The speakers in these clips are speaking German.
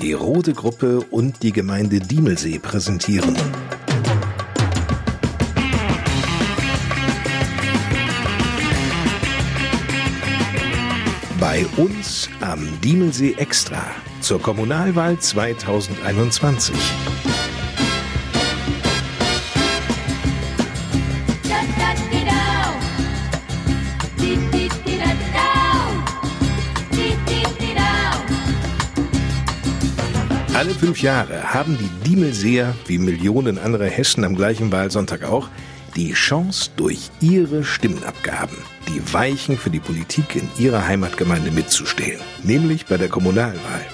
die Rode Gruppe und die Gemeinde Diemelsee präsentieren. Bei uns am Diemelsee Extra zur Kommunalwahl 2021. fünf Jahre haben die Diemelseer, wie Millionen andere Hessen am gleichen Wahlsonntag auch, die Chance, durch ihre Stimmenabgaben die Weichen für die Politik in ihrer Heimatgemeinde mitzustehen, nämlich bei der Kommunalwahl.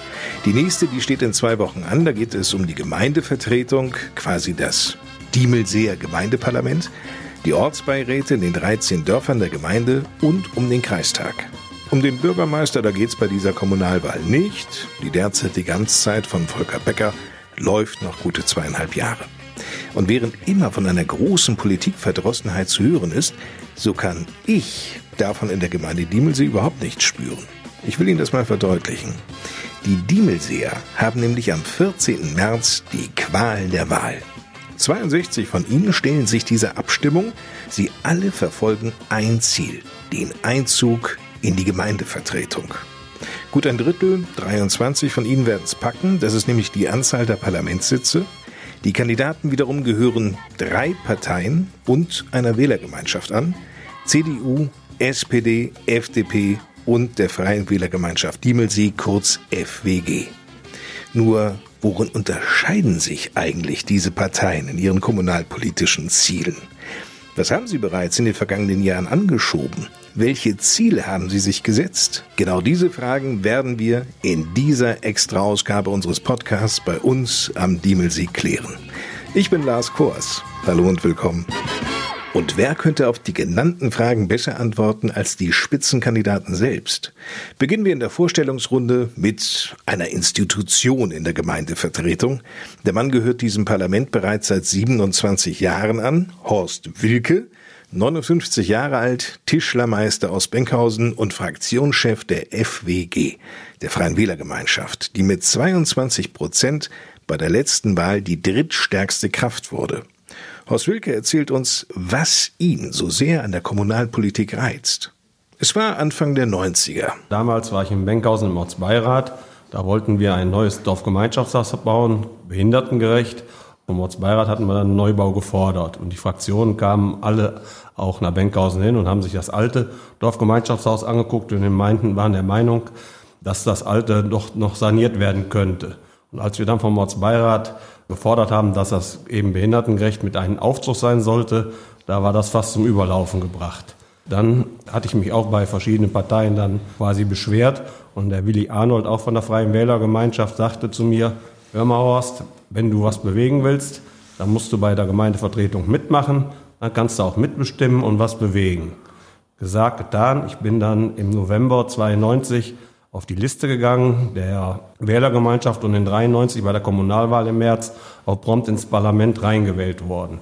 Die nächste, die steht in zwei Wochen an, da geht es um die Gemeindevertretung, quasi das Diemelseer Gemeindeparlament, die Ortsbeiräte in den 13 Dörfern der Gemeinde und um den Kreistag. Um den Bürgermeister, da geht es bei dieser Kommunalwahl nicht. Die derzeitige Amtszeit von Volker Becker läuft noch gute zweieinhalb Jahre. Und während immer von einer großen Politikverdrossenheit zu hören ist, so kann ich davon in der Gemeinde Diemelsee überhaupt nichts spüren. Ich will Ihnen das mal verdeutlichen. Die Diemelseer haben nämlich am 14. März die Qualen der Wahl. 62 von ihnen stellen sich dieser Abstimmung. Sie alle verfolgen ein Ziel, den Einzug in die Gemeindevertretung. Gut ein Drittel, 23 von ihnen werden es packen, das ist nämlich die Anzahl der Parlamentssitze. Die Kandidaten wiederum gehören drei Parteien und einer Wählergemeinschaft an. CDU, SPD, FDP und der Freien Wählergemeinschaft Diemelsee, kurz FWG. Nur worin unterscheiden sich eigentlich diese Parteien in ihren kommunalpolitischen Zielen? Was haben sie bereits in den vergangenen Jahren angeschoben? Welche Ziele haben Sie sich gesetzt? Genau diese Fragen werden wir in dieser Extra-Ausgabe unseres Podcasts bei uns am Diemelsee klären. Ich bin Lars Kors. Hallo und willkommen. Und wer könnte auf die genannten Fragen besser antworten als die Spitzenkandidaten selbst? Beginnen wir in der Vorstellungsrunde mit einer Institution in der Gemeindevertretung. Der Mann gehört diesem Parlament bereits seit 27 Jahren an, Horst Wilke. 59 Jahre alt, Tischlermeister aus Benkhausen und Fraktionschef der FWG, der Freien Wählergemeinschaft, die mit 22 Prozent bei der letzten Wahl die drittstärkste Kraft wurde. Horst Wilke erzählt uns, was ihn so sehr an der Kommunalpolitik reizt. Es war Anfang der 90er. Damals war ich in Benkhausen im Ortsbeirat. Da wollten wir ein neues Dorfgemeinschaftshaus bauen, behindertengerecht. Vom Ortsbeirat hatten wir dann einen Neubau gefordert. Und die Fraktionen kamen alle auch nach Benkhausen hin und haben sich das alte Dorfgemeinschaftshaus angeguckt und meinten, waren der Meinung, dass das alte doch noch saniert werden könnte. Und als wir dann vom Ortsbeirat gefordert haben, dass das eben behindertengerecht mit einem Aufzug sein sollte, da war das fast zum Überlaufen gebracht. Dann hatte ich mich auch bei verschiedenen Parteien dann quasi beschwert und der Willi Arnold auch von der Freien Wählergemeinschaft sagte zu mir, hör mal Horst, wenn du was bewegen willst, dann musst du bei der Gemeindevertretung mitmachen dann kannst du auch mitbestimmen und was bewegen. Gesagt, getan. Ich bin dann im November 92 auf die Liste gegangen der Wählergemeinschaft und in 93 bei der Kommunalwahl im März auch prompt ins Parlament reingewählt worden.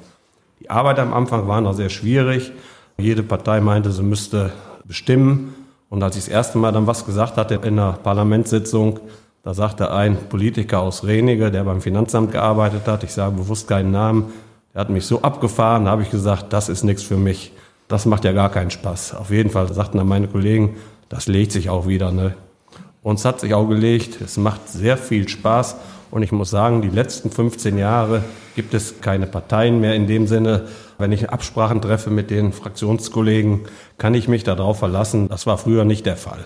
Die Arbeit am Anfang war noch sehr schwierig. Jede Partei meinte, sie müsste bestimmen. Und als ich das erste Mal dann was gesagt hatte in der Parlamentssitzung, da sagte ein Politiker aus Renige, der beim Finanzamt gearbeitet hat, ich sage bewusst keinen Namen, der hat mich so abgefahren, da habe ich gesagt, das ist nichts für mich. Das macht ja gar keinen Spaß. Auf jeden Fall sagten dann meine Kollegen, das legt sich auch wieder. Ne? Uns hat sich auch gelegt, es macht sehr viel Spaß. Und ich muss sagen, die letzten 15 Jahre gibt es keine Parteien mehr in dem Sinne. Wenn ich Absprachen treffe mit den Fraktionskollegen, kann ich mich darauf verlassen. Das war früher nicht der Fall.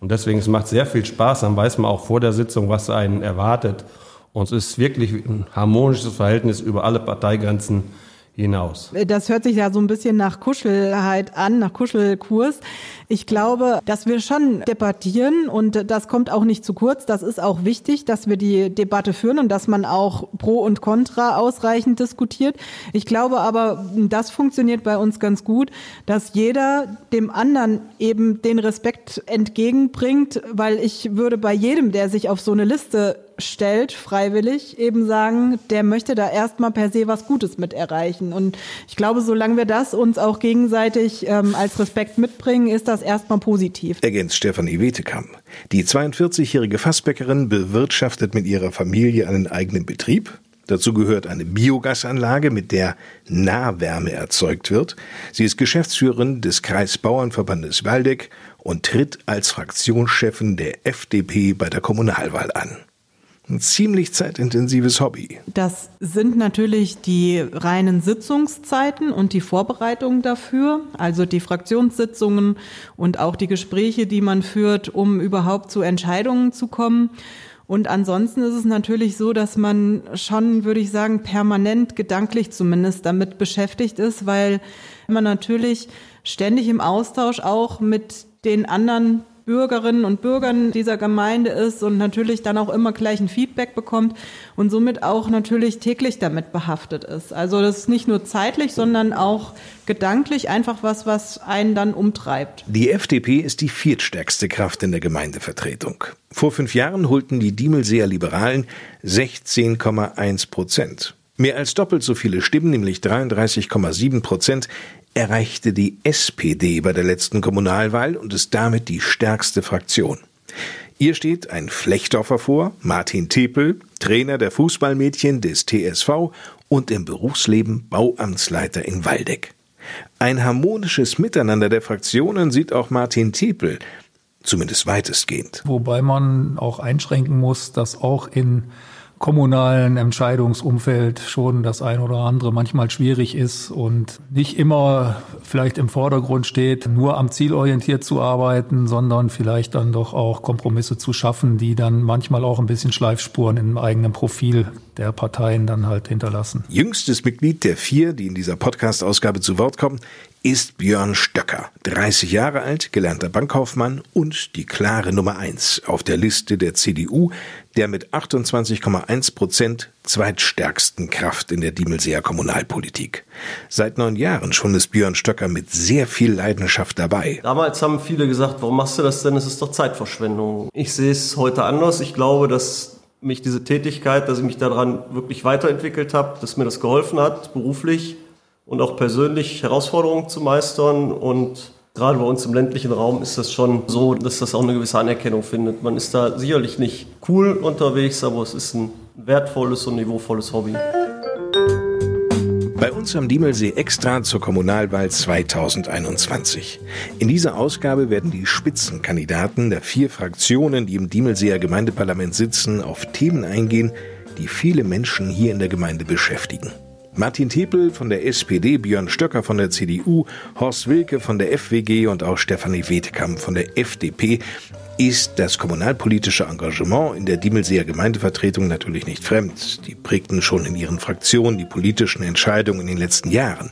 Und deswegen, es macht sehr viel Spaß. Dann weiß man auch vor der Sitzung, was einen erwartet. Und es ist wirklich ein harmonisches Verhältnis über alle Parteigrenzen hinaus. Das hört sich ja so ein bisschen nach Kuschelheit an, nach Kuschelkurs. Ich glaube, dass wir schon debattieren und das kommt auch nicht zu kurz. Das ist auch wichtig, dass wir die Debatte führen und dass man auch Pro und Contra ausreichend diskutiert. Ich glaube aber, das funktioniert bei uns ganz gut, dass jeder dem anderen eben den Respekt entgegenbringt, weil ich würde bei jedem, der sich auf so eine Liste stellt, freiwillig, eben sagen, der möchte da erstmal per se was Gutes mit erreichen. Und ich glaube, solange wir das uns auch gegenseitig ähm, als Respekt mitbringen, ist das erstmal positiv. Ergänzt Stefanie Wetekam. Die 42-jährige Fassbäckerin bewirtschaftet mit ihrer Familie einen eigenen Betrieb. Dazu gehört eine Biogasanlage, mit der Nahwärme erzeugt wird. Sie ist Geschäftsführerin des Kreisbauernverbandes Waldeck und tritt als Fraktionschefin der FDP bei der Kommunalwahl an. Ein ziemlich zeitintensives Hobby. Das sind natürlich die reinen Sitzungszeiten und die Vorbereitungen dafür, also die Fraktionssitzungen und auch die Gespräche, die man führt, um überhaupt zu Entscheidungen zu kommen. Und ansonsten ist es natürlich so, dass man schon, würde ich sagen, permanent gedanklich zumindest damit beschäftigt ist, weil man natürlich ständig im Austausch auch mit den anderen Bürgerinnen und Bürgern dieser Gemeinde ist und natürlich dann auch immer gleich ein Feedback bekommt und somit auch natürlich täglich damit behaftet ist. Also das ist nicht nur zeitlich, sondern auch gedanklich einfach was, was einen dann umtreibt. Die FDP ist die viertstärkste Kraft in der Gemeindevertretung. Vor fünf Jahren holten die Diemelseer Liberalen 16,1 Prozent. Mehr als doppelt so viele Stimmen, nämlich 33,7 Prozent, erreichte die SPD bei der letzten Kommunalwahl und ist damit die stärkste Fraktion. Ihr steht ein Flechtdorfer vor, Martin Tepel, Trainer der Fußballmädchen des TSV und im Berufsleben Bauamtsleiter in Waldeck. Ein harmonisches Miteinander der Fraktionen sieht auch Martin Tepel, zumindest weitestgehend. Wobei man auch einschränken muss, dass auch in kommunalen Entscheidungsumfeld schon das ein oder andere manchmal schwierig ist und nicht immer vielleicht im Vordergrund steht, nur am Ziel orientiert zu arbeiten, sondern vielleicht dann doch auch Kompromisse zu schaffen, die dann manchmal auch ein bisschen Schleifspuren im eigenen Profil der Parteien dann halt hinterlassen. Jüngstes Mitglied der vier, die in dieser Podcast-Ausgabe zu Wort kommen, ist Björn Stöcker, 30 Jahre alt, gelernter Bankkaufmann und die klare Nummer eins auf der Liste der CDU, der mit 28,1 Prozent zweitstärksten Kraft in der Diemelseer Kommunalpolitik. Seit neun Jahren schon ist Björn Stöcker mit sehr viel Leidenschaft dabei. Damals haben viele gesagt, warum machst du das denn? Es ist doch Zeitverschwendung. Ich sehe es heute anders. Ich glaube, dass mich diese Tätigkeit, dass ich mich daran wirklich weiterentwickelt habe, dass mir das geholfen hat, beruflich und auch persönlich Herausforderungen zu meistern. Und gerade bei uns im ländlichen Raum ist das schon so, dass das auch eine gewisse Anerkennung findet. Man ist da sicherlich nicht cool unterwegs, aber es ist ein wertvolles und niveauvolles Hobby. Bei uns am Diemelsee extra zur Kommunalwahl 2021. In dieser Ausgabe werden die Spitzenkandidaten der vier Fraktionen, die im Diemelseer Gemeindeparlament sitzen, auf Themen eingehen, die viele Menschen hier in der Gemeinde beschäftigen. Martin Tepel von der SPD, Björn Stöcker von der CDU, Horst Wilke von der FWG und auch Stefanie Wetekamp von der FDP ist das kommunalpolitische Engagement in der Diemelseer Gemeindevertretung natürlich nicht fremd. Die prägten schon in ihren Fraktionen die politischen Entscheidungen in den letzten Jahren.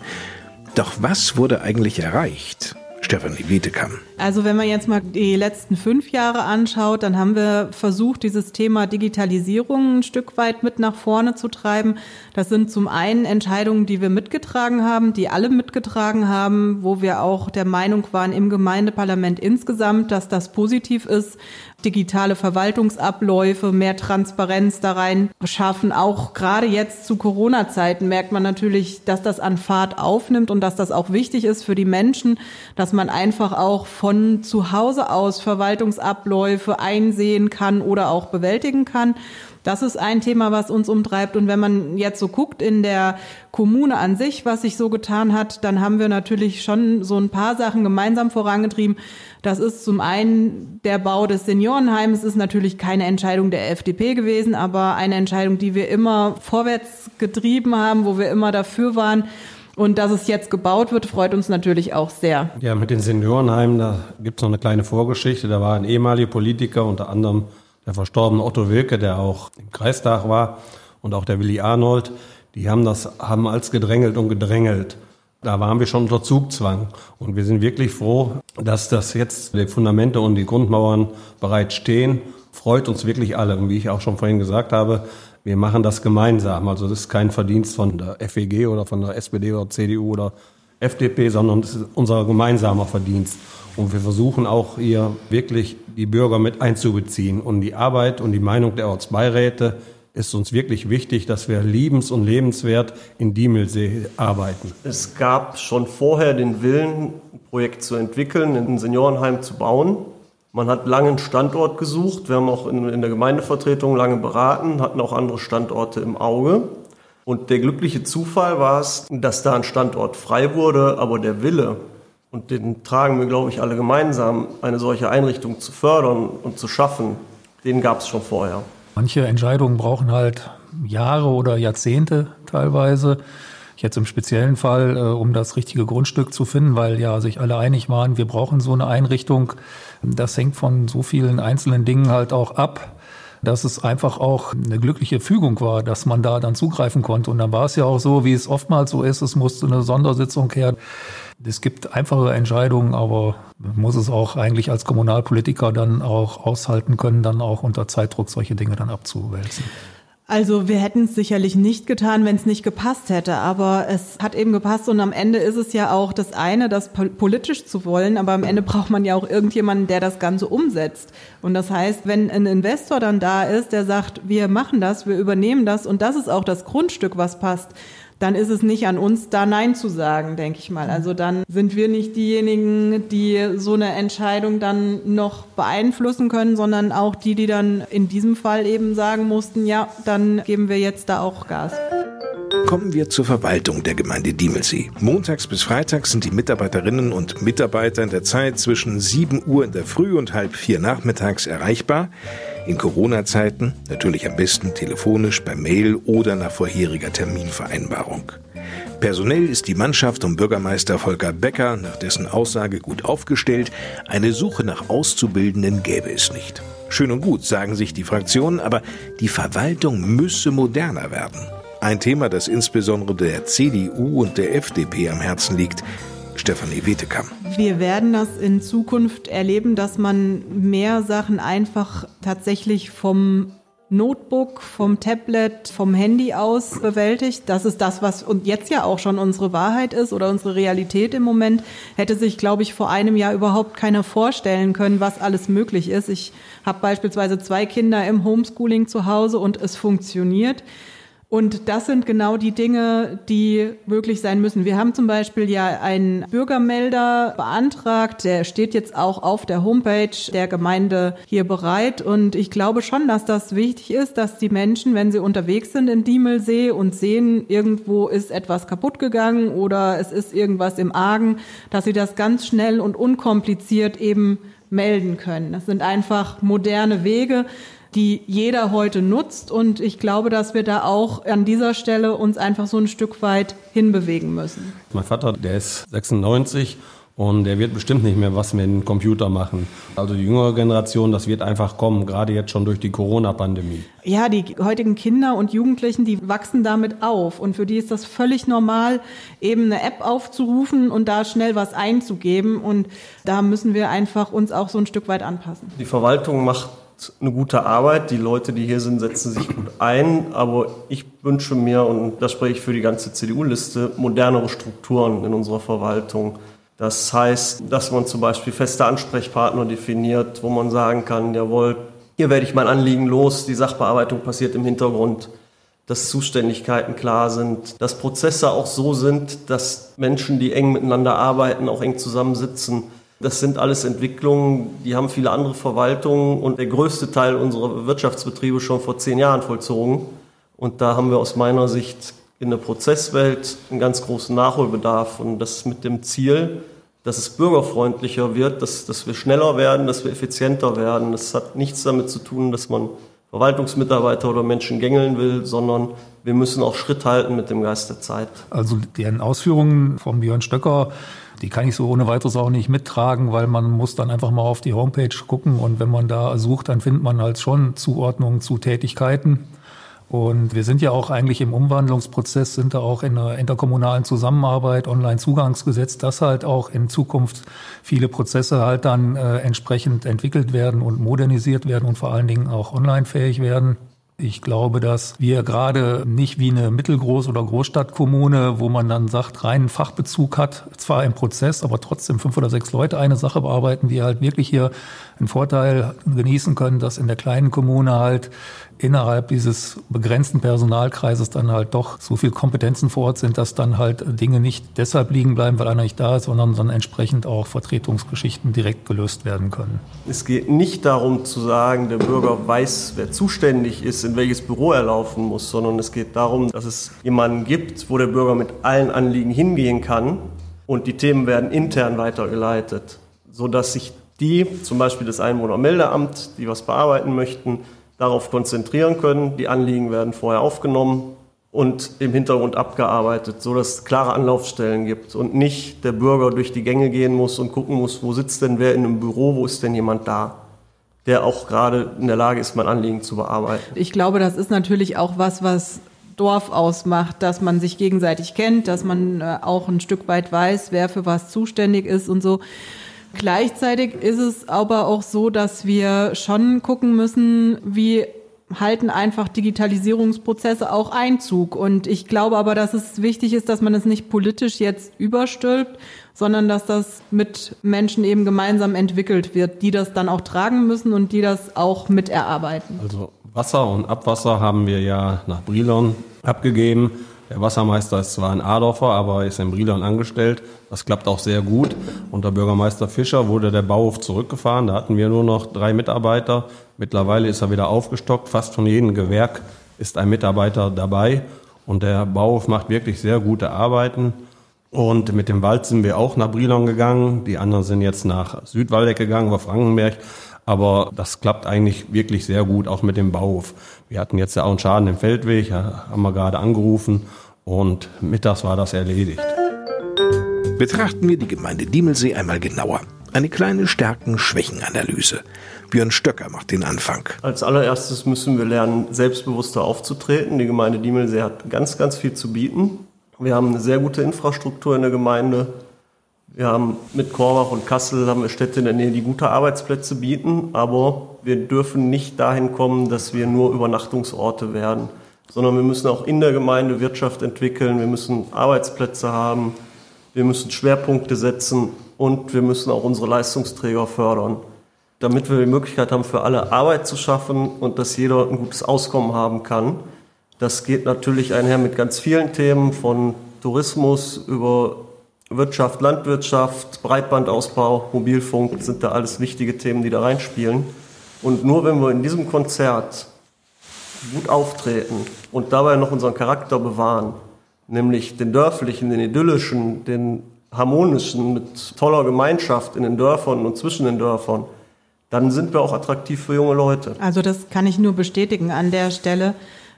Doch was wurde eigentlich erreicht? Stefanie Wiedekam. Also wenn man jetzt mal die letzten fünf Jahre anschaut, dann haben wir versucht, dieses Thema Digitalisierung ein Stück weit mit nach vorne zu treiben. Das sind zum einen Entscheidungen, die wir mitgetragen haben, die alle mitgetragen haben, wo wir auch der Meinung waren im Gemeindeparlament insgesamt, dass das positiv ist, digitale Verwaltungsabläufe, mehr Transparenz da rein schaffen. Auch gerade jetzt zu Corona-Zeiten merkt man natürlich, dass das an Fahrt aufnimmt und dass das auch wichtig ist für die Menschen, dass man einfach auch von zu Hause aus Verwaltungsabläufe einsehen kann oder auch bewältigen kann. Das ist ein Thema, was uns umtreibt. Und wenn man jetzt so guckt in der Kommune an sich, was sich so getan hat, dann haben wir natürlich schon so ein paar Sachen gemeinsam vorangetrieben. Das ist zum einen der Bau des Seniorenheims, ist natürlich keine Entscheidung der FDP gewesen, aber eine Entscheidung, die wir immer vorwärts getrieben haben, wo wir immer dafür waren. Und dass es jetzt gebaut wird, freut uns natürlich auch sehr. Ja, mit den Seniorenheimen, da gibt es noch eine kleine Vorgeschichte. Da war ein ehemaliger Politiker, unter anderem der verstorbene Otto Wilke, der auch im Kreistag war, und auch der Willi Arnold. Die haben das, haben als gedrängelt und gedrängelt. Da waren wir schon unter Zugzwang. Und wir sind wirklich froh, dass das jetzt die Fundamente und die Grundmauern bereit stehen. Freut uns wirklich alle. Und wie ich auch schon vorhin gesagt habe, wir machen das gemeinsam. Also das ist kein Verdienst von der FEG oder von der SPD oder CDU oder FDP, sondern es ist unser gemeinsamer Verdienst. Und wir versuchen auch hier wirklich die Bürger mit einzubeziehen. Und die Arbeit und die Meinung der Ortsbeiräte ist uns wirklich wichtig, dass wir liebens- und lebenswert in Diemelsee arbeiten. Es gab schon vorher den Willen, ein Projekt zu entwickeln, ein Seniorenheim zu bauen. Man hat lange einen Standort gesucht. Wir haben auch in, in der Gemeindevertretung lange beraten, hatten auch andere Standorte im Auge. Und der glückliche Zufall war es, dass da ein Standort frei wurde, aber der Wille, und den tragen wir, glaube ich, alle gemeinsam, eine solche Einrichtung zu fördern und zu schaffen, den gab es schon vorher. Manche Entscheidungen brauchen halt Jahre oder Jahrzehnte teilweise. Jetzt im speziellen Fall, äh, um das richtige Grundstück zu finden, weil ja sich alle einig waren, wir brauchen so eine Einrichtung. Das hängt von so vielen einzelnen Dingen halt auch ab, dass es einfach auch eine glückliche Fügung war, dass man da dann zugreifen konnte. Und dann war es ja auch so, wie es oftmals so ist, es musste eine Sondersitzung her. Es gibt einfache Entscheidungen, aber man muss es auch eigentlich als Kommunalpolitiker dann auch aushalten können, dann auch unter Zeitdruck solche Dinge dann abzuwälzen. Also wir hätten es sicherlich nicht getan, wenn es nicht gepasst hätte, aber es hat eben gepasst und am Ende ist es ja auch das eine, das politisch zu wollen, aber am Ende braucht man ja auch irgendjemanden, der das Ganze umsetzt. Und das heißt, wenn ein Investor dann da ist, der sagt, wir machen das, wir übernehmen das. Und das ist auch das Grundstück, was passt, dann ist es nicht an uns, da Nein zu sagen, denke ich mal. Also dann sind wir nicht diejenigen, die so eine Entscheidung dann noch beeinflussen können, sondern auch die, die dann in diesem Fall eben sagen mussten, ja, dann geben wir jetzt da auch Gas. Kommen wir zur Verwaltung der Gemeinde Diemelsee. Montags bis Freitags sind die Mitarbeiterinnen und Mitarbeiter in der Zeit zwischen 7 Uhr in der Früh und halb vier nachmittags erreichbar. In Corona-Zeiten natürlich am besten telefonisch, per Mail oder nach vorheriger Terminvereinbarung. Personell ist die Mannschaft um Bürgermeister Volker Becker nach dessen Aussage gut aufgestellt. Eine Suche nach Auszubildenden gäbe es nicht. Schön und gut, sagen sich die Fraktionen, aber die Verwaltung müsse moderner werden. Ein Thema, das insbesondere der CDU und der FDP am Herzen liegt. Stefanie Wetekam. Wir werden das in Zukunft erleben, dass man mehr Sachen einfach tatsächlich vom Notebook, vom Tablet, vom Handy aus bewältigt. Das ist das, was und jetzt ja auch schon unsere Wahrheit ist oder unsere Realität im Moment. Hätte sich, glaube ich, vor einem Jahr überhaupt keiner vorstellen können, was alles möglich ist. Ich habe beispielsweise zwei Kinder im Homeschooling zu Hause und es funktioniert. Und das sind genau die Dinge, die möglich sein müssen. Wir haben zum Beispiel ja einen Bürgermelder beantragt, der steht jetzt auch auf der Homepage der Gemeinde hier bereit. Und ich glaube schon, dass das wichtig ist, dass die Menschen, wenn sie unterwegs sind in Diemelsee und sehen, irgendwo ist etwas kaputt gegangen oder es ist irgendwas im Argen, dass sie das ganz schnell und unkompliziert eben melden können. Das sind einfach moderne Wege die jeder heute nutzt. Und ich glaube, dass wir da auch an dieser Stelle uns einfach so ein Stück weit hinbewegen müssen. Mein Vater, der ist 96 und der wird bestimmt nicht mehr was mit dem Computer machen. Also die jüngere Generation, das wird einfach kommen, gerade jetzt schon durch die Corona-Pandemie. Ja, die heutigen Kinder und Jugendlichen, die wachsen damit auf. Und für die ist das völlig normal, eben eine App aufzurufen und da schnell was einzugeben. Und da müssen wir einfach uns auch so ein Stück weit anpassen. Die Verwaltung macht eine gute Arbeit. Die Leute, die hier sind, setzen sich gut ein. Aber ich wünsche mir, und das spreche ich für die ganze CDU-Liste, modernere Strukturen in unserer Verwaltung. Das heißt, dass man zum Beispiel feste Ansprechpartner definiert, wo man sagen kann, jawohl, hier werde ich mein Anliegen los, die Sachbearbeitung passiert im Hintergrund, dass Zuständigkeiten klar sind, dass Prozesse auch so sind, dass Menschen, die eng miteinander arbeiten, auch eng zusammensitzen das sind alles Entwicklungen, die haben viele andere Verwaltungen und der größte Teil unserer Wirtschaftsbetriebe schon vor zehn Jahren vollzogen. Und da haben wir aus meiner Sicht in der Prozesswelt einen ganz großen Nachholbedarf und das mit dem Ziel, dass es bürgerfreundlicher wird, dass, dass wir schneller werden, dass wir effizienter werden. Das hat nichts damit zu tun, dass man Verwaltungsmitarbeiter oder Menschen gängeln will, sondern wir müssen auch Schritt halten mit dem Geist der Zeit. Also deren Ausführungen von Björn Stöcker die kann ich so ohne weiteres auch nicht mittragen, weil man muss dann einfach mal auf die Homepage gucken und wenn man da sucht, dann findet man halt schon Zuordnungen zu Tätigkeiten. Und wir sind ja auch eigentlich im Umwandlungsprozess, sind da auch in der interkommunalen Zusammenarbeit, Online-Zugangsgesetz, dass halt auch in Zukunft viele Prozesse halt dann äh, entsprechend entwickelt werden und modernisiert werden und vor allen Dingen auch online fähig werden. Ich glaube, dass wir gerade nicht wie eine Mittelgroß- oder Großstadtkommune, wo man dann sagt, reinen Fachbezug hat, zwar im Prozess, aber trotzdem fünf oder sechs Leute eine Sache bearbeiten, die halt wirklich hier einen Vorteil genießen können, dass in der kleinen Kommune halt innerhalb dieses begrenzten Personalkreises dann halt doch so viel Kompetenzen vor Ort sind, dass dann halt Dinge nicht deshalb liegen bleiben, weil einer nicht da ist, sondern dann entsprechend auch Vertretungsgeschichten direkt gelöst werden können. Es geht nicht darum zu sagen, der Bürger weiß, wer zuständig ist, in welches Büro er laufen muss, sondern es geht darum, dass es jemanden gibt, wo der Bürger mit allen Anliegen hingehen kann und die Themen werden intern weitergeleitet, sodass sich die, zum Beispiel das Einwohnermeldeamt, die was bearbeiten möchten, darauf konzentrieren können. Die Anliegen werden vorher aufgenommen und im Hintergrund abgearbeitet, so dass es klare Anlaufstellen gibt und nicht der Bürger durch die Gänge gehen muss und gucken muss, wo sitzt denn wer in einem Büro, wo ist denn jemand da, der auch gerade in der Lage ist, mein Anliegen zu bearbeiten. Ich glaube, das ist natürlich auch was, was Dorf ausmacht, dass man sich gegenseitig kennt, dass man äh, auch ein Stück weit weiß, wer für was zuständig ist und so. Gleichzeitig ist es aber auch so, dass wir schon gucken müssen, wie halten einfach Digitalisierungsprozesse auch Einzug. Und ich glaube aber, dass es wichtig ist, dass man es nicht politisch jetzt überstülpt, sondern dass das mit Menschen eben gemeinsam entwickelt wird, die das dann auch tragen müssen und die das auch miterarbeiten. Also Wasser und Abwasser haben wir ja nach Brilon abgegeben. Der Wassermeister ist zwar ein Adorfer, aber ist in Brilon angestellt. Das klappt auch sehr gut. Unter Bürgermeister Fischer wurde der Bauhof zurückgefahren. Da hatten wir nur noch drei Mitarbeiter. Mittlerweile ist er wieder aufgestockt. Fast von jedem Gewerk ist ein Mitarbeiter dabei. Und der Bauhof macht wirklich sehr gute Arbeiten. Und mit dem Wald sind wir auch nach Brilon gegangen. Die anderen sind jetzt nach Südwaldeck gegangen, über Frankenberg. Aber das klappt eigentlich wirklich sehr gut, auch mit dem Bauhof. Wir hatten jetzt ja auch einen Schaden im Feldweg, haben wir gerade angerufen und mittags war das erledigt. Betrachten wir die Gemeinde Diemelsee einmal genauer. Eine kleine Stärken-Schwächen-Analyse. Björn Stöcker macht den Anfang. Als allererstes müssen wir lernen, selbstbewusster aufzutreten. Die Gemeinde Diemelsee hat ganz, ganz viel zu bieten. Wir haben eine sehr gute Infrastruktur in der Gemeinde. Wir haben mit Korbach und Kassel haben wir Städte in der Nähe, die gute Arbeitsplätze bieten, aber wir dürfen nicht dahin kommen, dass wir nur Übernachtungsorte werden, sondern wir müssen auch in der Gemeinde Wirtschaft entwickeln, wir müssen Arbeitsplätze haben, wir müssen Schwerpunkte setzen und wir müssen auch unsere Leistungsträger fördern, damit wir die Möglichkeit haben, für alle Arbeit zu schaffen und dass jeder ein gutes Auskommen haben kann. Das geht natürlich einher mit ganz vielen Themen von Tourismus über Wirtschaft, Landwirtschaft, Breitbandausbau, Mobilfunk sind da alles wichtige Themen, die da reinspielen. Und nur wenn wir in diesem Konzert gut auftreten und dabei noch unseren Charakter bewahren, nämlich den dörflichen, den idyllischen, den harmonischen, mit toller Gemeinschaft in den Dörfern und zwischen den Dörfern, dann sind wir auch attraktiv für junge Leute. Also das kann ich nur bestätigen an der Stelle.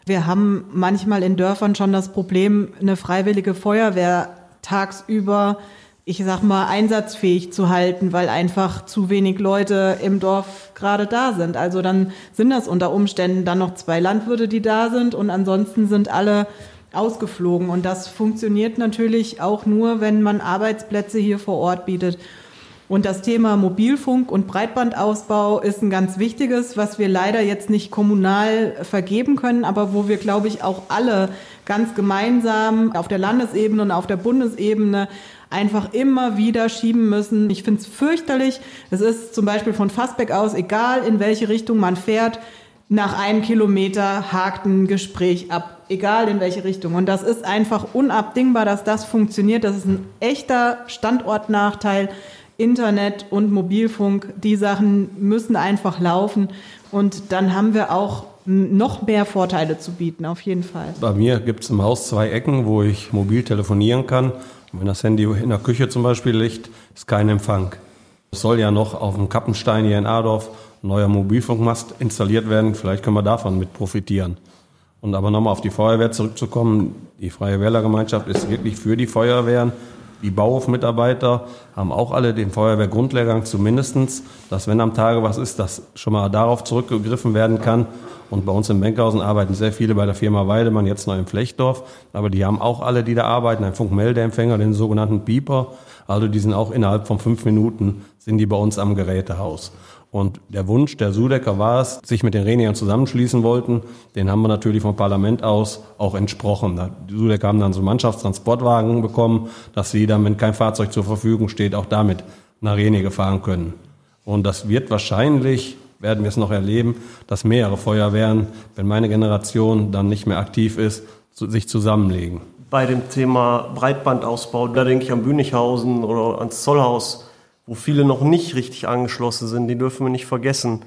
Wir haben manchmal in Dörfern schon das Problem, eine freiwillige Feuerwehr tagsüber, ich sag mal, einsatzfähig zu halten, weil einfach zu wenig Leute im Dorf gerade da sind. Also dann sind das unter Umständen dann noch zwei Landwirte, die da sind und ansonsten sind alle ausgeflogen. Und das funktioniert natürlich auch nur, wenn man Arbeitsplätze hier vor Ort bietet. Und das Thema Mobilfunk und Breitbandausbau ist ein ganz wichtiges, was wir leider jetzt nicht kommunal vergeben können, aber wo wir, glaube ich, auch alle ganz gemeinsam auf der Landesebene und auf der Bundesebene einfach immer wieder schieben müssen. Ich finde es fürchterlich. Es ist zum Beispiel von Fassbeck aus, egal in welche Richtung man fährt, nach einem Kilometer hakt ein Gespräch ab, egal in welche Richtung. Und das ist einfach unabdingbar, dass das funktioniert. Das ist ein echter Standortnachteil. Internet und Mobilfunk, die Sachen müssen einfach laufen. Und dann haben wir auch noch mehr Vorteile zu bieten, auf jeden Fall. Bei mir gibt es im Haus zwei Ecken, wo ich mobil telefonieren kann. wenn das Handy in der Küche zum Beispiel liegt, ist kein Empfang. Es soll ja noch auf dem Kappenstein hier in Adorf ein neuer Mobilfunkmast installiert werden. Vielleicht können wir davon mit profitieren. Und aber nochmal auf die Feuerwehr zurückzukommen. Die Freie Wählergemeinschaft ist wirklich für die Feuerwehren. Die Bauhofmitarbeiter haben auch alle den Feuerwehrgrundlehrgang zumindestens, dass wenn am Tage was ist, dass schon mal darauf zurückgegriffen werden kann. Und bei uns in Benkhausen arbeiten sehr viele bei der Firma Weidemann, jetzt noch im Flechtdorf. Aber die haben auch alle, die da arbeiten, einen Funkmeldeempfänger, den sogenannten Beeper. Also die sind auch innerhalb von fünf Minuten sind die bei uns am Gerätehaus. Und der Wunsch der Sudecker war es, sich mit den Renigern zusammenschließen wollten. Den haben wir natürlich vom Parlament aus auch entsprochen. Die Sudecker haben dann so Mannschaftstransportwagen bekommen, dass sie dann, wenn kein Fahrzeug zur Verfügung steht, auch damit nach Renige fahren können. Und das wird wahrscheinlich, werden wir es noch erleben, dass mehrere Feuerwehren, wenn meine Generation dann nicht mehr aktiv ist, sich zusammenlegen. Bei dem Thema Breitbandausbau, da denke ich an Bünichhausen oder ans Zollhaus wo viele noch nicht richtig angeschlossen sind, die dürfen wir nicht vergessen.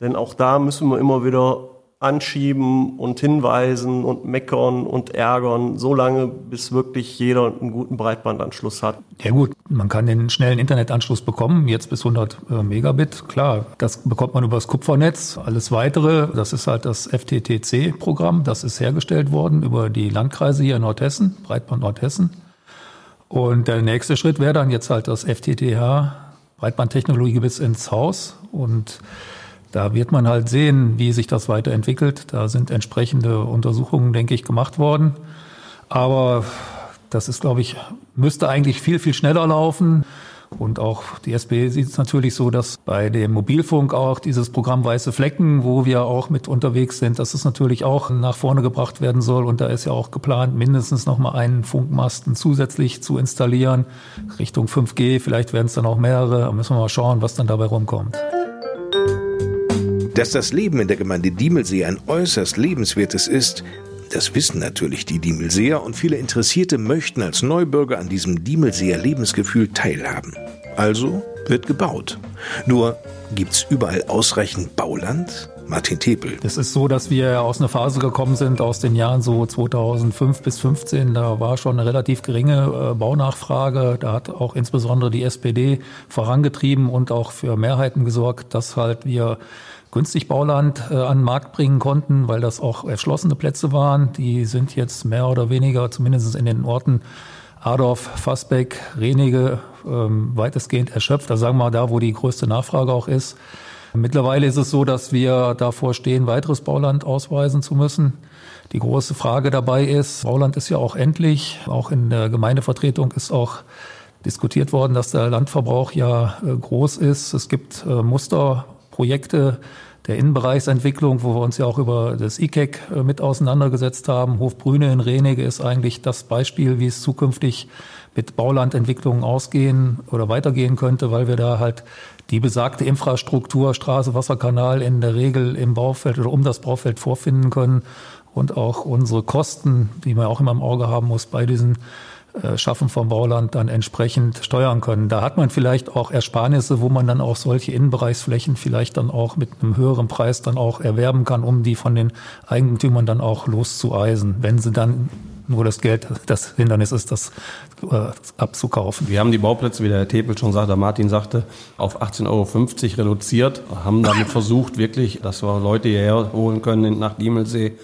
Denn auch da müssen wir immer wieder anschieben und hinweisen und meckern und ärgern, so lange, bis wirklich jeder einen guten Breitbandanschluss hat. Ja gut, man kann den schnellen Internetanschluss bekommen, jetzt bis 100 äh, Megabit, klar, das bekommt man über das Kupfernetz. Alles Weitere, das ist halt das FTTC-Programm, das ist hergestellt worden über die Landkreise hier in Nordhessen, Breitband Nordhessen. Und der nächste Schritt wäre dann jetzt halt das FTTH, Breitbandtechnologie bis ins Haus. Und da wird man halt sehen, wie sich das weiterentwickelt. Da sind entsprechende Untersuchungen, denke ich, gemacht worden. Aber das ist, glaube ich, müsste eigentlich viel, viel schneller laufen. Und auch die SPD sieht es natürlich so, dass bei dem Mobilfunk auch dieses Programm Weiße Flecken, wo wir auch mit unterwegs sind, dass es natürlich auch nach vorne gebracht werden soll. Und da ist ja auch geplant, mindestens nochmal einen Funkmasten zusätzlich zu installieren, Richtung 5G. Vielleicht werden es dann auch mehrere. Da müssen wir mal schauen, was dann dabei rumkommt. Dass das Leben in der Gemeinde Diemelsee ein äußerst lebenswertes ist, das wissen natürlich die Diemelseer und viele Interessierte möchten als Neubürger an diesem Diemelseer Lebensgefühl teilhaben. Also wird gebaut. Nur gibt's überall ausreichend Bauland? Martin Tepel. Es ist so, dass wir aus einer Phase gekommen sind aus den Jahren so 2005 bis 2015. Da war schon eine relativ geringe äh, Baunachfrage. Da hat auch insbesondere die SPD vorangetrieben und auch für Mehrheiten gesorgt, dass halt wir günstig Bauland äh, an den Markt bringen konnten, weil das auch erschlossene Plätze waren. Die sind jetzt mehr oder weniger, zumindest in den Orten Adorf, Fassbeck, Renige, ähm, weitestgehend erschöpft. Da sagen wir mal da, wo die größte Nachfrage auch ist. Mittlerweile ist es so, dass wir davor stehen, weiteres Bauland ausweisen zu müssen. Die große Frage dabei ist, Bauland ist ja auch endlich. Auch in der Gemeindevertretung ist auch diskutiert worden, dass der Landverbrauch ja äh, groß ist. Es gibt äh, Muster Projekte der Innenbereichsentwicklung, wo wir uns ja auch über das IKEC äh, mit auseinandergesetzt haben. Hofbrüne in Renege ist eigentlich das Beispiel, wie es zukünftig mit Baulandentwicklungen ausgehen oder weitergehen könnte, weil wir da halt die besagte Infrastruktur, Straße, Wasserkanal in der Regel im Baufeld oder um das Baufeld vorfinden können und auch unsere Kosten, die man auch immer im Auge haben muss bei diesen Schaffen vom Bauland dann entsprechend steuern können. Da hat man vielleicht auch Ersparnisse, wo man dann auch solche Innenbereichsflächen vielleicht dann auch mit einem höheren Preis dann auch erwerben kann, um die von den Eigentümern dann auch loszueisen, wenn sie dann nur das Geld das Hindernis ist, das äh, abzukaufen. Wir haben die Bauplätze, wie der Herr Tepel schon sagte, Martin sagte, auf 18,50 Euro reduziert, haben damit versucht, wirklich, dass wir Leute hierher holen können nach Diemelsee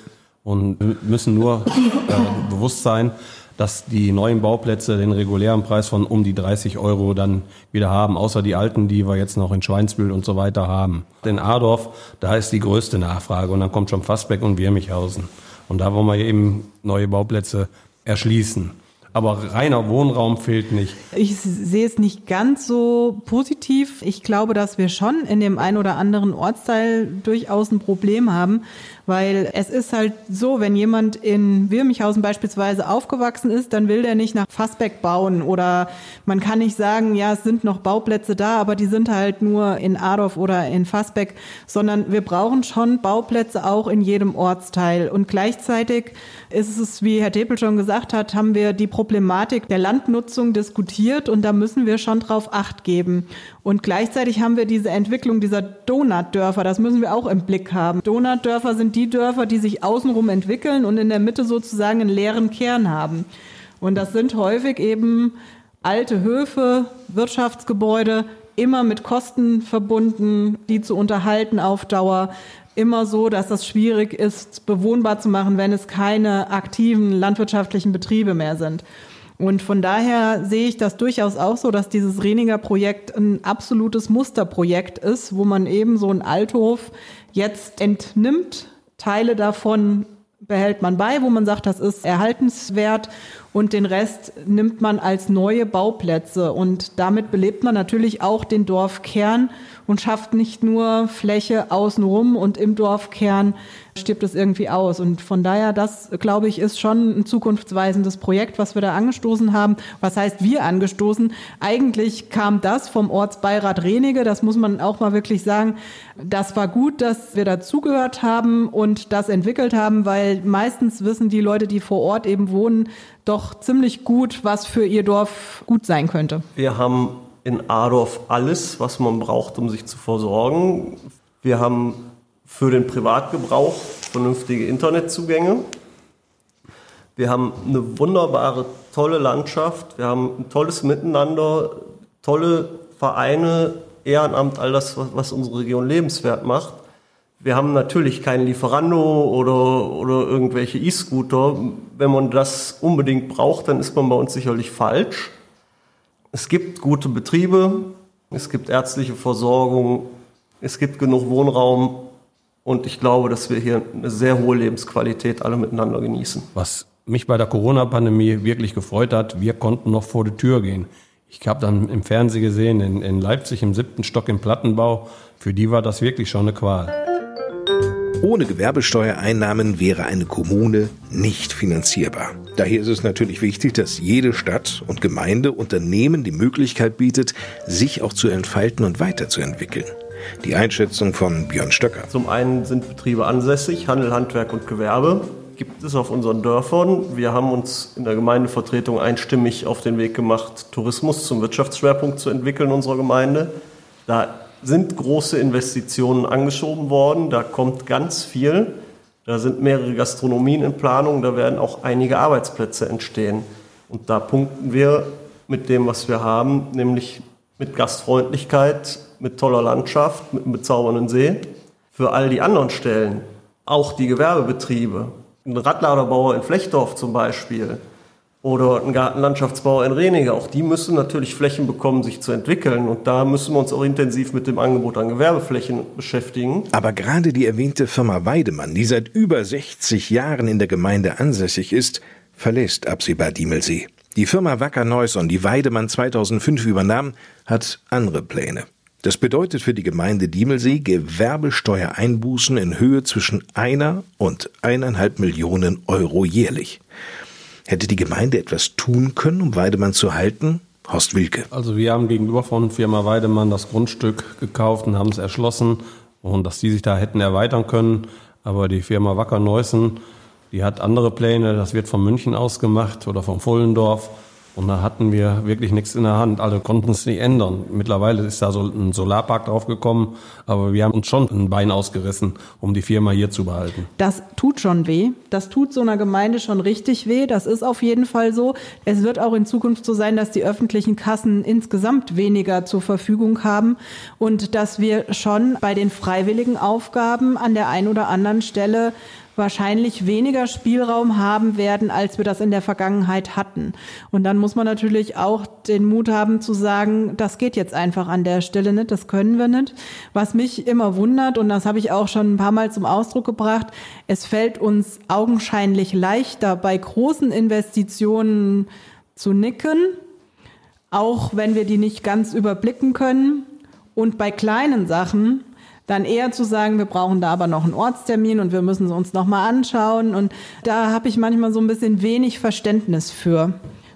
und müssen nur äh, bewusst sein, dass die neuen Bauplätze den regulären Preis von um die 30 Euro dann wieder haben, außer die alten, die wir jetzt noch in Schweinsbühl und so weiter haben. In Adorf, da ist die größte Nachfrage und dann kommt schon Fassbeck und Wirmichhausen. Und da wollen wir eben neue Bauplätze erschließen aber reiner Wohnraum fehlt nicht. Ich sehe es nicht ganz so positiv. Ich glaube, dass wir schon in dem einen oder anderen Ortsteil durchaus ein Problem haben, weil es ist halt so, wenn jemand in Wirmichhausen beispielsweise aufgewachsen ist, dann will der nicht nach Fassbeck bauen. Oder man kann nicht sagen, ja, es sind noch Bauplätze da, aber die sind halt nur in Adorf oder in Fassbeck, sondern wir brauchen schon Bauplätze auch in jedem Ortsteil. Und gleichzeitig ist es, wie Herr Depel schon gesagt hat, haben wir die Problematik der Landnutzung diskutiert und da müssen wir schon drauf Acht geben. Und gleichzeitig haben wir diese Entwicklung dieser Donutdörfer, das müssen wir auch im Blick haben. Donutdörfer sind die Dörfer, die sich außenrum entwickeln und in der Mitte sozusagen einen leeren Kern haben. Und das sind häufig eben alte Höfe, Wirtschaftsgebäude, immer mit Kosten verbunden, die zu unterhalten auf Dauer immer so, dass das schwierig ist, bewohnbar zu machen, wenn es keine aktiven landwirtschaftlichen Betriebe mehr sind. Und von daher sehe ich das durchaus auch so, dass dieses Reninger Projekt ein absolutes Musterprojekt ist, wo man eben so einen Althof jetzt entnimmt, Teile davon behält man bei, wo man sagt, das ist erhaltenswert und den Rest nimmt man als neue Bauplätze. Und damit belebt man natürlich auch den Dorfkern und schafft nicht nur Fläche außenrum und im Dorfkern stirbt es irgendwie aus. Und von daher, das glaube ich, ist schon ein zukunftsweisendes Projekt, was wir da angestoßen haben. Was heißt wir angestoßen? Eigentlich kam das vom Ortsbeirat Renige, das muss man auch mal wirklich sagen. Das war gut, dass wir dazugehört haben und das entwickelt haben, weil meistens wissen die Leute, die vor Ort eben wohnen, doch ziemlich gut, was für ihr Dorf gut sein könnte. Wir haben in Adorf alles, was man braucht, um sich zu versorgen. Wir haben für den Privatgebrauch vernünftige Internetzugänge. Wir haben eine wunderbare, tolle Landschaft. Wir haben ein tolles Miteinander, tolle Vereine, Ehrenamt, all das, was unsere Region lebenswert macht. Wir haben natürlich keinen Lieferando oder, oder irgendwelche E-Scooter. Wenn man das unbedingt braucht, dann ist man bei uns sicherlich falsch. Es gibt gute Betriebe, es gibt ärztliche Versorgung, es gibt genug Wohnraum und ich glaube, dass wir hier eine sehr hohe Lebensqualität alle miteinander genießen. Was mich bei der Corona-Pandemie wirklich gefreut hat, wir konnten noch vor die Tür gehen. Ich habe dann im Fernsehen gesehen, in, in Leipzig im siebten Stock im Plattenbau, für die war das wirklich schon eine Qual. Ohne Gewerbesteuereinnahmen wäre eine Kommune nicht finanzierbar. Daher ist es natürlich wichtig, dass jede Stadt und Gemeinde Unternehmen die Möglichkeit bietet, sich auch zu entfalten und weiterzuentwickeln. Die Einschätzung von Björn Stöcker. Zum einen sind Betriebe ansässig, Handel, Handwerk und Gewerbe gibt es auf unseren Dörfern. Wir haben uns in der Gemeindevertretung einstimmig auf den Weg gemacht, Tourismus zum Wirtschaftsschwerpunkt zu entwickeln in unserer Gemeinde. Da sind große Investitionen angeschoben worden. Da kommt ganz viel. Da sind mehrere Gastronomien in Planung. Da werden auch einige Arbeitsplätze entstehen. Und da punkten wir mit dem, was wir haben, nämlich mit Gastfreundlichkeit, mit toller Landschaft, mit einem bezaubernden See. Für all die anderen Stellen, auch die Gewerbebetriebe, ein Radladerbauer in Flechtdorf zum Beispiel, oder ein Gartenlandschaftsbau in Renige. Auch die müssen natürlich Flächen bekommen, sich zu entwickeln. Und da müssen wir uns auch intensiv mit dem Angebot an Gewerbeflächen beschäftigen. Aber gerade die erwähnte Firma Weidemann, die seit über 60 Jahren in der Gemeinde ansässig ist, verlässt absehbar Diemelsee. Die Firma Wacker Neuson, die Weidemann 2005 übernahm, hat andere Pläne. Das bedeutet für die Gemeinde Diemelsee Gewerbesteuereinbußen in Höhe zwischen einer und eineinhalb Millionen Euro jährlich. Hätte die Gemeinde etwas tun können, um Weidemann zu halten? Horst Wilke. Also wir haben gegenüber von Firma Weidemann das Grundstück gekauft und haben es erschlossen und dass die sich da hätten erweitern können. Aber die Firma Wacker Neussen, die hat andere Pläne. Das wird von München aus gemacht oder vom Vollendorf. Und da hatten wir wirklich nichts in der Hand. Alle konnten es nicht ändern. Mittlerweile ist da so ein Solarpark draufgekommen, aber wir haben uns schon ein Bein ausgerissen, um die Firma hier zu behalten. Das tut schon weh. Das tut so einer Gemeinde schon richtig weh. Das ist auf jeden Fall so. Es wird auch in Zukunft so sein, dass die öffentlichen Kassen insgesamt weniger zur Verfügung haben und dass wir schon bei den freiwilligen Aufgaben an der einen oder anderen Stelle wahrscheinlich weniger Spielraum haben werden, als wir das in der Vergangenheit hatten. Und dann muss man natürlich auch den Mut haben zu sagen, das geht jetzt einfach an der Stelle nicht, das können wir nicht. Was mich immer wundert, und das habe ich auch schon ein paar Mal zum Ausdruck gebracht, es fällt uns augenscheinlich leichter, bei großen Investitionen zu nicken, auch wenn wir die nicht ganz überblicken können. Und bei kleinen Sachen dann eher zu sagen, wir brauchen da aber noch einen Ortstermin und wir müssen es uns nochmal anschauen. Und da habe ich manchmal so ein bisschen wenig Verständnis für,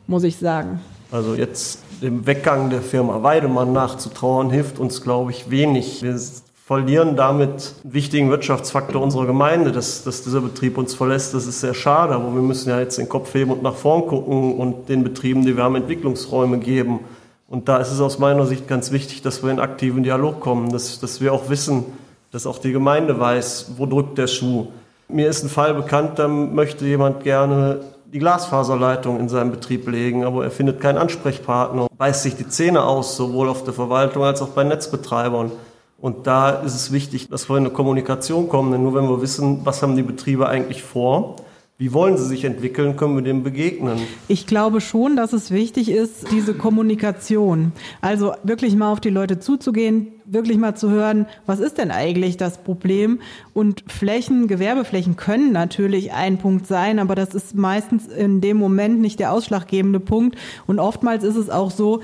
muss ich sagen. Also jetzt dem Weggang der Firma Weidemann nachzutrauern, hilft uns, glaube ich, wenig. Wir verlieren damit einen wichtigen Wirtschaftsfaktor unserer Gemeinde, dass, dass dieser Betrieb uns verlässt. Das ist sehr schade, aber wir müssen ja jetzt den Kopf heben und nach vorn gucken und den Betrieben, die wir haben, Entwicklungsräume geben. Und da ist es aus meiner Sicht ganz wichtig, dass wir in aktiven Dialog kommen, dass, dass wir auch wissen, dass auch die Gemeinde weiß, wo drückt der Schuh. Mir ist ein Fall bekannt, da möchte jemand gerne die Glasfaserleitung in seinem Betrieb legen, aber er findet keinen Ansprechpartner, beißt sich die Zähne aus, sowohl auf der Verwaltung als auch bei Netzbetreibern. Und da ist es wichtig, dass wir in eine Kommunikation kommen, denn nur wenn wir wissen, was haben die Betriebe eigentlich vor, Wie wollen sie sich entwickeln? Können wir dem begegnen? Ich glaube schon, dass es wichtig ist, diese Kommunikation. Also wirklich mal auf die Leute zuzugehen, wirklich mal zu hören, was ist denn eigentlich das Problem? Und Flächen, Gewerbeflächen können natürlich ein Punkt sein, aber das ist meistens in dem Moment nicht der ausschlaggebende Punkt. Und oftmals ist es auch so,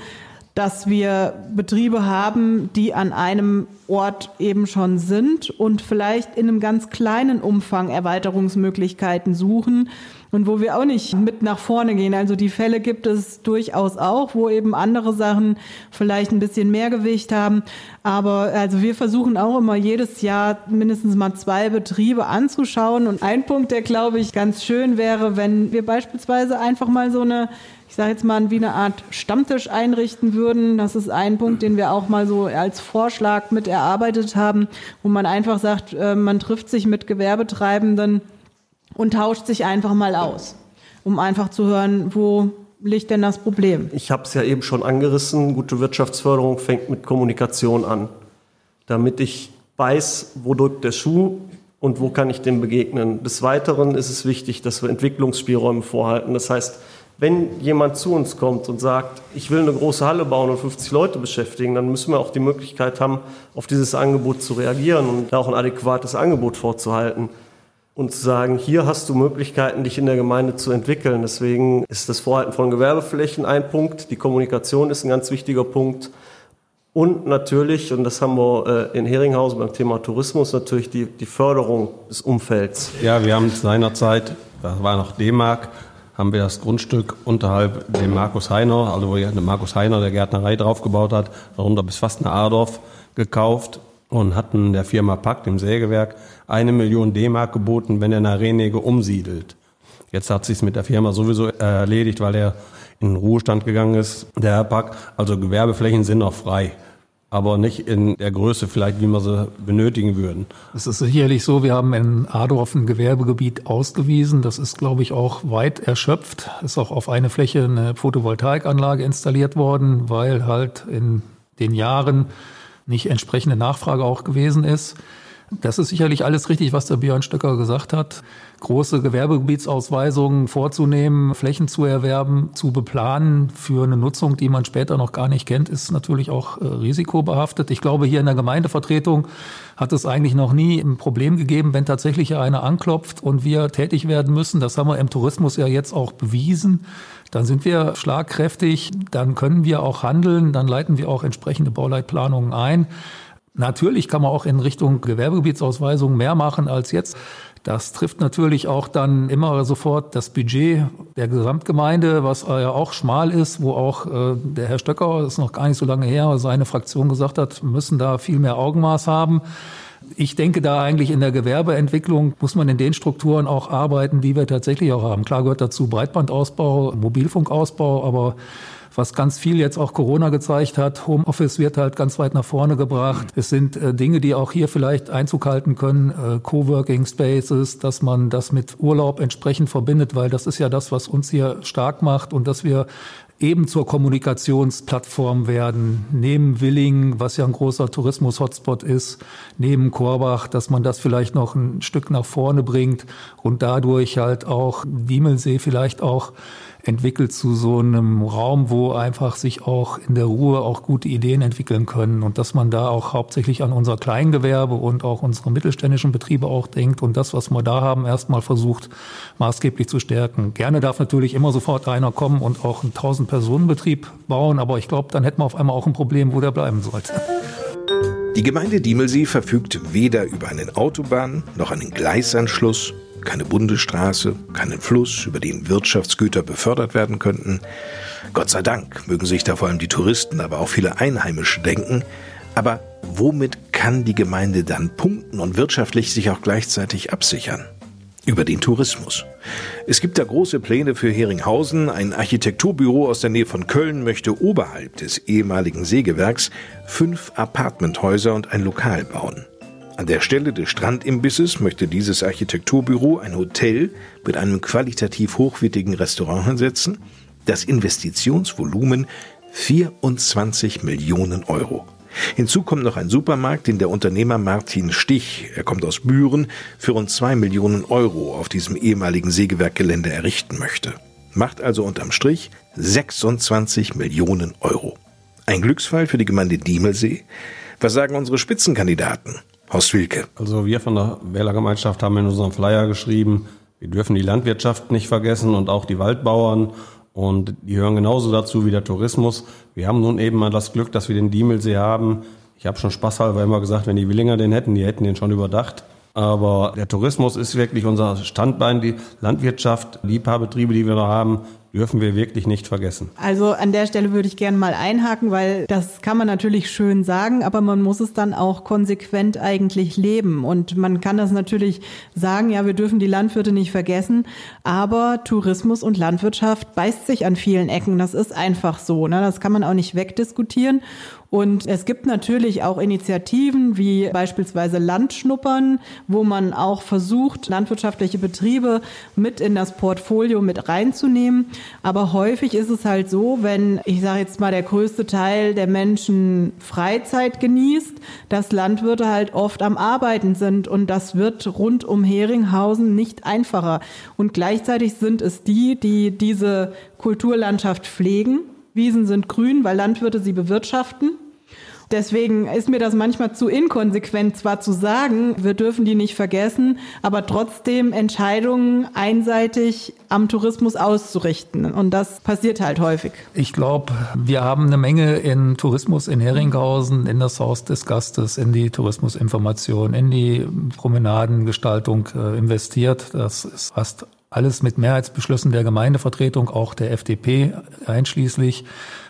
dass wir Betriebe haben, die an einem Ort eben schon sind und vielleicht in einem ganz kleinen Umfang Erweiterungsmöglichkeiten suchen und wo wir auch nicht mit nach vorne gehen. Also die Fälle gibt es durchaus auch, wo eben andere Sachen vielleicht ein bisschen mehr Gewicht haben. Aber also wir versuchen auch immer jedes Jahr mindestens mal zwei Betriebe anzuschauen. Und ein Punkt, der glaube ich ganz schön wäre, wenn wir beispielsweise einfach mal so eine ich sage jetzt mal, wie eine Art Stammtisch einrichten würden. Das ist ein Punkt, den wir auch mal so als Vorschlag mit erarbeitet haben, wo man einfach sagt, äh, man trifft sich mit Gewerbetreibenden und tauscht sich einfach mal aus, um einfach zu hören, wo liegt denn das Problem? Ich habe es ja eben schon angerissen, gute Wirtschaftsförderung fängt mit Kommunikation an, damit ich weiß, wo drückt der Schuh und wo kann ich dem begegnen. Des Weiteren ist es wichtig, dass wir Entwicklungsspielräume vorhalten. Das heißt, wenn jemand zu uns kommt und sagt, ich will eine große Halle bauen und 50 Leute beschäftigen, dann müssen wir auch die Möglichkeit haben, auf dieses Angebot zu reagieren und da auch ein adäquates Angebot vorzuhalten und zu sagen, hier hast du Möglichkeiten, dich in der Gemeinde zu entwickeln. Deswegen ist das Vorhalten von Gewerbeflächen ein Punkt, die Kommunikation ist ein ganz wichtiger Punkt und natürlich, und das haben wir äh, in Heringhausen beim Thema Tourismus, natürlich die, die Förderung des Umfelds. Ja, wir haben seinerzeit, das war noch D-Mark, haben wir das Grundstück unterhalb dem Markus Heiner, also wo der Markus Heiner der Gärtnerei draufgebaut hat, darunter bis fast eine Adorf gekauft und hatten der Firma Pack, dem Sägewerk, eine Million D-Mark geboten, wenn er nach Renege umsiedelt. Jetzt hat sich's mit der Firma sowieso erledigt, weil er in den Ruhestand gegangen ist, der Herr Pack. Also Gewerbeflächen sind noch frei aber nicht in der Größe vielleicht, wie wir sie benötigen würden. Es ist sicherlich so, wir haben in Adorf ein Gewerbegebiet ausgewiesen. Das ist, glaube ich, auch weit erschöpft. Ist auch auf eine Fläche eine Photovoltaikanlage installiert worden, weil halt in den Jahren nicht entsprechende Nachfrage auch gewesen ist. Das ist sicherlich alles richtig, was der Björn Stöcker gesagt hat. Große Gewerbegebietsausweisungen vorzunehmen, Flächen zu erwerben, zu beplanen für eine Nutzung, die man später noch gar nicht kennt, ist natürlich auch äh, risikobehaftet. Ich glaube, hier in der Gemeindevertretung hat es eigentlich noch nie ein Problem gegeben, wenn tatsächlich einer anklopft und wir tätig werden müssen. Das haben wir im Tourismus ja jetzt auch bewiesen. Dann sind wir schlagkräftig, dann können wir auch handeln, dann leiten wir auch entsprechende Bauleitplanungen ein. Natürlich kann man auch in Richtung Gewerbegebietsausweisung mehr machen als jetzt. Das trifft natürlich auch dann immer sofort das Budget der Gesamtgemeinde, was ja auch schmal ist, wo auch äh, der Herr Stöcker, das ist noch gar nicht so lange her, seine Fraktion gesagt hat, müssen da viel mehr Augenmaß haben. Ich denke da eigentlich in der Gewerbeentwicklung muss man in den Strukturen auch arbeiten, wie wir tatsächlich auch haben. Klar gehört dazu Breitbandausbau, Mobilfunkausbau, aber was ganz viel jetzt auch Corona gezeigt hat. Homeoffice wird halt ganz weit nach vorne gebracht. Es sind äh, Dinge, die auch hier vielleicht Einzug halten können, äh, Coworking Spaces, dass man das mit Urlaub entsprechend verbindet, weil das ist ja das, was uns hier stark macht und dass wir eben zur Kommunikationsplattform werden, neben Willing, was ja ein großer Tourismus-Hotspot ist, neben Korbach, dass man das vielleicht noch ein Stück nach vorne bringt und dadurch halt auch Diemelsee vielleicht auch entwickelt zu so einem Raum, wo einfach sich auch in der Ruhe auch gute Ideen entwickeln können und dass man da auch hauptsächlich an unser Kleingewerbe und auch unsere mittelständischen Betriebe auch denkt und das, was wir da haben, erstmal versucht maßgeblich zu stärken. Gerne darf natürlich immer sofort einer kommen und auch einen 1000 Personen Betrieb bauen, aber ich glaube, dann hätten wir auf einmal auch ein Problem, wo der bleiben sollte. Die Gemeinde Diemelsee verfügt weder über einen Autobahn noch einen Gleisanschluss keine Bundesstraße, keinen Fluss, über den Wirtschaftsgüter befördert werden könnten. Gott sei Dank mögen sich da vor allem die Touristen, aber auch viele Einheimische denken. Aber womit kann die Gemeinde dann punkten und wirtschaftlich sich auch gleichzeitig absichern? Über den Tourismus. Es gibt da große Pläne für Heringhausen. Ein Architekturbüro aus der Nähe von Köln möchte oberhalb des ehemaligen Sägewerks fünf Apartmenthäuser und ein Lokal bauen. An der Stelle des Strandimbisses möchte dieses Architekturbüro ein Hotel mit einem qualitativ hochwertigen Restaurant hinsetzen. Das Investitionsvolumen 24 Millionen Euro. Hinzu kommt noch ein Supermarkt, den der Unternehmer Martin Stich, er kommt aus Büren, für rund zwei Millionen Euro auf diesem ehemaligen Sägewerkgelände errichten möchte. Macht also unterm Strich 26 Millionen Euro. Ein Glücksfall für die Gemeinde Diemelsee? Was sagen unsere Spitzenkandidaten? Horst Wilke. Also wir von der Wählergemeinschaft haben in unserem Flyer geschrieben, wir dürfen die Landwirtschaft nicht vergessen und auch die Waldbauern und die hören genauso dazu wie der Tourismus. Wir haben nun eben mal das Glück, dass wir den Diemelsee haben. Ich habe schon spaßhalber immer gesagt, wenn die Willinger den hätten, die hätten den schon überdacht. Aber der Tourismus ist wirklich unser Standbein. Die Landwirtschaft, die paar Betriebe, die wir da haben, dürfen wir wirklich nicht vergessen. Also an der Stelle würde ich gerne mal einhaken, weil das kann man natürlich schön sagen, aber man muss es dann auch konsequent eigentlich leben. Und man kann das natürlich sagen, ja, wir dürfen die Landwirte nicht vergessen, aber Tourismus und Landwirtschaft beißt sich an vielen Ecken. Das ist einfach so. Ne? Das kann man auch nicht wegdiskutieren. Und es gibt natürlich auch Initiativen wie beispielsweise Landschnuppern, wo man auch versucht, landwirtschaftliche Betriebe mit in das Portfolio mit reinzunehmen. Aber häufig ist es halt so, wenn, ich sage jetzt mal, der größte Teil der Menschen Freizeit genießt, dass Landwirte halt oft am Arbeiten sind. Und das wird rund um Heringhausen nicht einfacher. Und gleichzeitig sind es die, die diese Kulturlandschaft pflegen. Wiesen sind grün, weil Landwirte sie bewirtschaften. Deswegen ist mir das manchmal zu inkonsequent, zwar zu sagen, wir dürfen die nicht vergessen, aber trotzdem Entscheidungen einseitig am Tourismus auszurichten. Und das passiert halt häufig. Ich glaube, wir haben eine Menge in Tourismus in Heringhausen, in das Haus des Gastes, in die Tourismusinformation, in die Promenadengestaltung äh, investiert. Das ist fast alles mit Mehrheitsbeschlüssen der Gemeindevertretung, auch der FDP einschließlich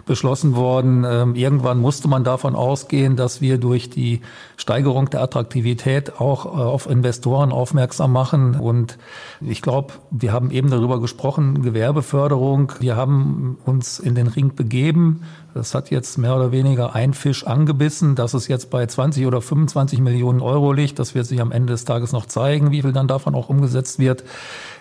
beschlossen worden. Ähm, irgendwann musste man davon ausgehen, dass wir durch die Steigerung der Attraktivität auch äh, auf Investoren aufmerksam machen. Und ich glaube, wir haben eben darüber gesprochen, Gewerbeförderung. Wir haben uns in den Ring begeben. Das hat jetzt mehr oder weniger ein Fisch angebissen, dass es jetzt bei 20 oder 25 Millionen Euro liegt. Das wird sich am Ende des Tages noch zeigen, wie viel dann davon auch umgesetzt wird,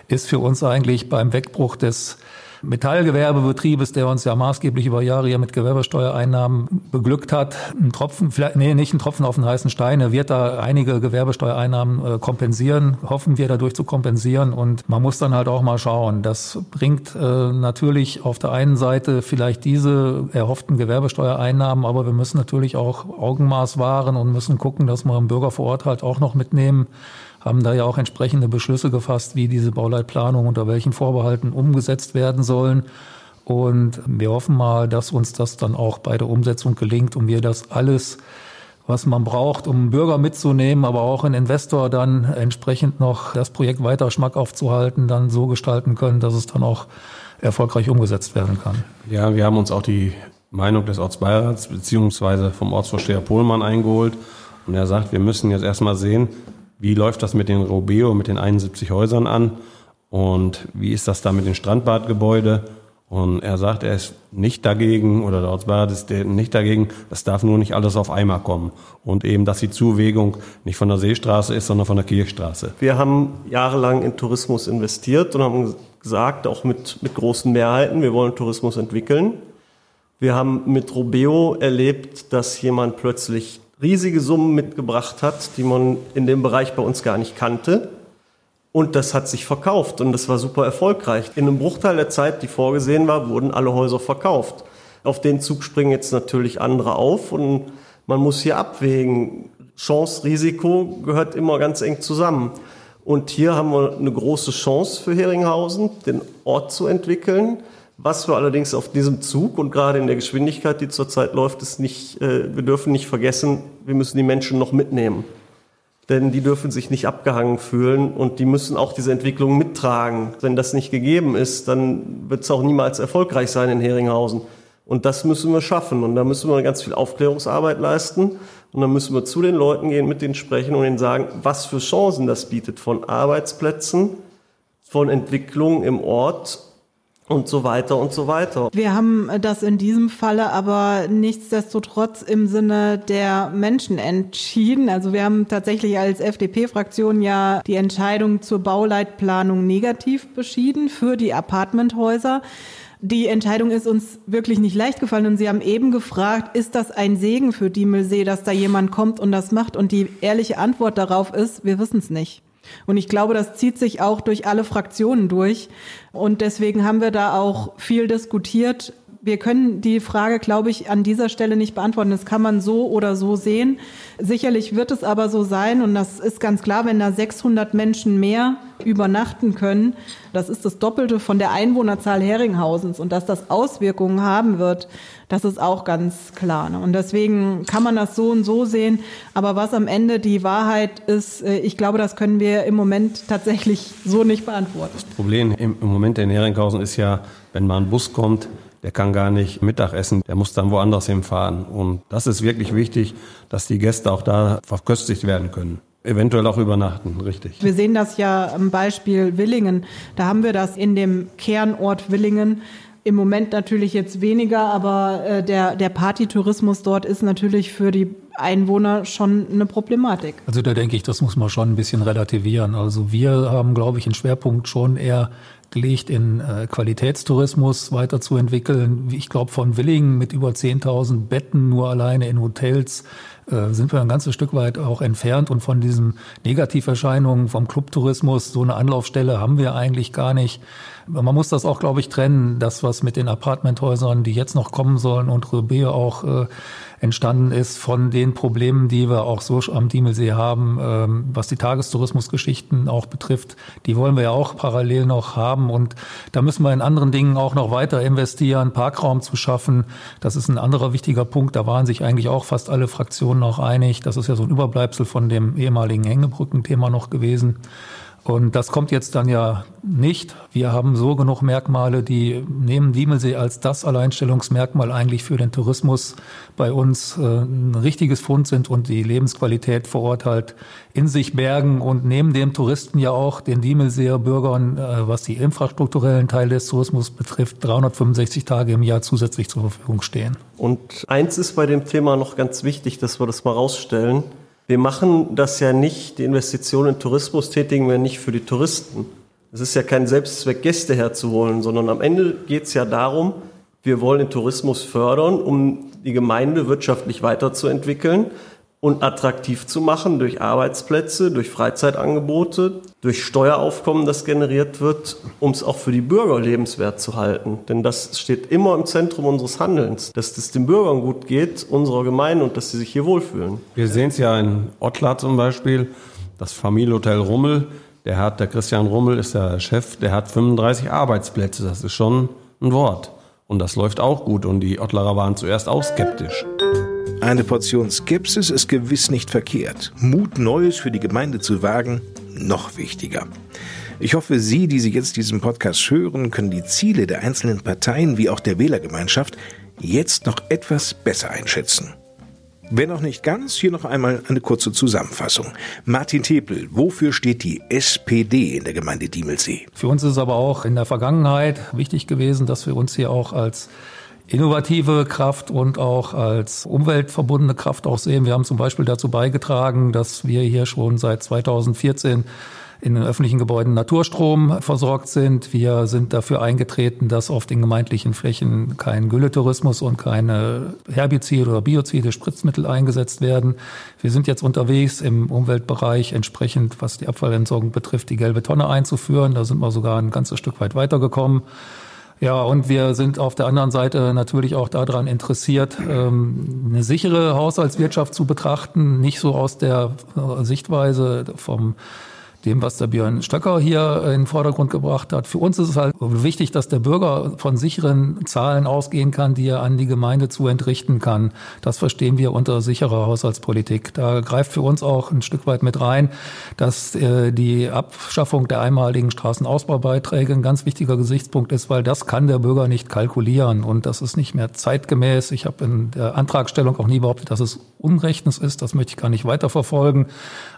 ist für uns eigentlich beim Wegbruch des Metallgewerbebetriebes, der uns ja maßgeblich über Jahre hier mit Gewerbesteuereinnahmen beglückt hat. Ein Tropfen, vielleicht, nee, nicht ein Tropfen auf den heißen Stein. Er wird da einige Gewerbesteuereinnahmen äh, kompensieren, hoffen wir dadurch zu kompensieren. Und man muss dann halt auch mal schauen. Das bringt äh, natürlich auf der einen Seite vielleicht diese erhofften Gewerbesteuereinnahmen, aber wir müssen natürlich auch Augenmaß wahren und müssen gucken, dass wir im Bürger vor Ort halt auch noch mitnehmen haben da ja auch entsprechende Beschlüsse gefasst, wie diese Bauleitplanung unter welchen Vorbehalten umgesetzt werden sollen. Und wir hoffen mal, dass uns das dann auch bei der Umsetzung gelingt und wir das alles, was man braucht, um Bürger mitzunehmen, aber auch einen Investor dann entsprechend noch das Projekt weiter schmackhaft zu halten, dann so gestalten können, dass es dann auch erfolgreich umgesetzt werden kann. Ja, wir haben uns auch die Meinung des Ortsbeirats beziehungsweise vom Ortsvorsteher Pohlmann eingeholt. Und er sagt, wir müssen jetzt erstmal sehen, wie läuft das mit den Robeo, mit den 71 Häusern an? Und wie ist das da mit den Strandbadgebäude? Und er sagt, er ist nicht dagegen, oder der Ortsbeirat ist nicht dagegen, das darf nur nicht alles auf einmal kommen. Und eben, dass die Zuwegung nicht von der Seestraße ist, sondern von der Kirchstraße. Wir haben jahrelang in Tourismus investiert und haben gesagt, auch mit, mit großen Mehrheiten, wir wollen Tourismus entwickeln. Wir haben mit Robeo erlebt, dass jemand plötzlich riesige Summen mitgebracht hat, die man in dem Bereich bei uns gar nicht kannte. Und das hat sich verkauft und das war super erfolgreich. In einem Bruchteil der Zeit, die vorgesehen war, wurden alle Häuser verkauft. Auf den Zug springen jetzt natürlich andere auf und man muss hier abwägen. Chance, Risiko gehört immer ganz eng zusammen. Und hier haben wir eine große Chance für Heringhausen, den Ort zu entwickeln was wir allerdings auf diesem Zug und gerade in der Geschwindigkeit, die zurzeit läuft, ist nicht, äh, wir dürfen nicht vergessen, wir müssen die Menschen noch mitnehmen. Denn die dürfen sich nicht abgehangen fühlen und die müssen auch diese Entwicklung mittragen. Wenn das nicht gegeben ist, dann wird es auch niemals erfolgreich sein in Heringhausen. Und das müssen wir schaffen. Und da müssen wir ganz viel Aufklärungsarbeit leisten. Und dann müssen wir zu den Leuten gehen, mit denen sprechen und ihnen sagen, was für Chancen das bietet von Arbeitsplätzen, von Entwicklung im Ort und so weiter und so weiter. Wir haben das in diesem Falle aber nichtsdestotrotz im Sinne der Menschen entschieden. Also wir haben tatsächlich als FDP-Fraktion ja die Entscheidung zur Bauleitplanung negativ beschieden für die Apartmenthäuser die Entscheidung ist uns wirklich nicht leicht gefallen und Sie haben eben gefragt, ist das ein Segen für Diemelsee, dass da jemand kommt und das macht? Und die ehrliche Antwort darauf ist, wir wissen es nicht. Und ich glaube, das zieht sich auch durch alle Fraktionen durch. Und deswegen haben wir da auch viel diskutiert, wir können die Frage, glaube ich, an dieser Stelle nicht beantworten. Das kann man so oder so sehen. Sicherlich wird es aber so sein, und das ist ganz klar, wenn da 600 Menschen mehr übernachten können, das ist das Doppelte von der Einwohnerzahl Heringhausens. Und dass das Auswirkungen haben wird, das ist auch ganz klar. Ne? Und deswegen kann man das so und so sehen. Aber was am Ende die Wahrheit ist, äh, ich glaube, das können wir im Moment tatsächlich so nicht beantworten. Das Problem im Moment in Heringhausen ist ja, wenn mal ein Bus kommt, der kann gar nicht Mittag essen, der muss dann woanders hinfahren. Und das ist wirklich wichtig, dass die Gäste auch da verköstigt werden können. Eventuell auch übernachten, richtig. Wir sehen das ja am Beispiel Willingen. Da haben wir das in dem Kernort Willingen. Im Moment natürlich jetzt weniger, aber äh, der, der Partytourismus dort ist natürlich für die Einwohner schon eine Problematik. Also da denke ich, das muss man schon ein bisschen relativieren. Also wir haben, glaube ich, einen Schwerpunkt schon eher gelegt, in äh, Qualitätstourismus weiterzuentwickeln. Ich glaube, von Willingen mit über 10.000 Betten nur alleine in Hotels sind wir ein ganzes Stück weit auch entfernt und von diesen Negativerscheinungen vom Clubtourismus, so eine Anlaufstelle haben wir eigentlich gar nicht. Man muss das auch, glaube ich, trennen, das, was mit den Apartmenthäusern, die jetzt noch kommen sollen und Rebea auch äh, entstanden ist von den Problemen, die wir auch so am Diemelsee haben, ähm, was die Tagestourismusgeschichten auch betrifft. Die wollen wir ja auch parallel noch haben und da müssen wir in anderen Dingen auch noch weiter investieren, Parkraum zu schaffen. Das ist ein anderer wichtiger Punkt. Da waren sich eigentlich auch fast alle Fraktionen auch einig. Das ist ja so ein Überbleibsel von dem ehemaligen Hängebrückenthema noch gewesen. Und das kommt jetzt dann ja nicht. Wir haben so genug Merkmale, die nehmen Diemelsee als das Alleinstellungsmerkmal eigentlich für den Tourismus bei uns äh, ein richtiges Fund sind und die Lebensqualität vor Ort halt in sich bergen und neben dem Touristen ja auch den Diemelseer Bürgern, äh, was die infrastrukturellen Teile des Tourismus betrifft, 365 Tage im Jahr zusätzlich zur Verfügung stehen. Und eins ist bei dem Thema noch ganz wichtig, dass wir das mal rausstellen. Wir machen das ja nicht, die Investitionen in Tourismus tätigen wir nicht für die Touristen. Es ist ja kein Selbstzweck, Gäste herzuholen, sondern am Ende geht es ja darum, wir wollen den Tourismus fördern, um die Gemeinde wirtschaftlich weiterzuentwickeln und attraktiv zu machen durch Arbeitsplätze, durch Freizeitangebote, durch Steueraufkommen, das generiert wird, um es auch für die Bürger lebenswert zu halten. Denn das steht immer im Zentrum unseres Handelns, dass es den Bürgern gut geht, unserer Gemeinde und dass sie sich hier wohlfühlen. Wir sehen es ja in Ottlar zum Beispiel, das Familienhotel Rummel. Der hat, der Christian Rummel ist der Chef, der hat 35 Arbeitsplätze. Das ist schon ein Wort. Und das läuft auch gut. Und die Ottlarer waren zuerst auch skeptisch. Eine Portion Skepsis ist gewiss nicht verkehrt. Mut, Neues für die Gemeinde zu wagen, noch wichtiger. Ich hoffe, Sie, die Sie jetzt diesen Podcast hören, können die Ziele der einzelnen Parteien wie auch der Wählergemeinschaft jetzt noch etwas besser einschätzen. Wenn auch nicht ganz, hier noch einmal eine kurze Zusammenfassung. Martin Tepel, wofür steht die SPD in der Gemeinde Diemelsee? Für uns ist es aber auch in der Vergangenheit wichtig gewesen, dass wir uns hier auch als innovative Kraft und auch als umweltverbundene Kraft auch sehen. Wir haben zum Beispiel dazu beigetragen, dass wir hier schon seit 2014 in den öffentlichen Gebäuden Naturstrom versorgt sind. Wir sind dafür eingetreten, dass auf den gemeindlichen Flächen kein Gülletourismus und keine Herbizide oder Biozide, Spritzmittel eingesetzt werden. Wir sind jetzt unterwegs im Umweltbereich entsprechend, was die Abfallentsorgung betrifft, die gelbe Tonne einzuführen. Da sind wir sogar ein ganzes Stück weit weitergekommen. Ja, und wir sind auf der anderen Seite natürlich auch daran interessiert, ähm, eine sichere Haushaltswirtschaft zu betrachten, nicht so aus der Sichtweise vom dem, was der Björn Stöcker hier in den Vordergrund gebracht hat. Für uns ist es halt wichtig, dass der Bürger von sicheren Zahlen ausgehen kann, die er an die Gemeinde zu entrichten kann. Das verstehen wir unter sicherer Haushaltspolitik. Da greift für uns auch ein Stück weit mit rein, dass äh, die Abschaffung der einmaligen Straßenausbaubeiträge ein ganz wichtiger Gesichtspunkt ist, weil das kann der Bürger nicht kalkulieren und das ist nicht mehr zeitgemäß. Ich habe in der Antragstellung auch nie behauptet, dass es Unrechtens ist. Das möchte ich gar nicht weiterverfolgen.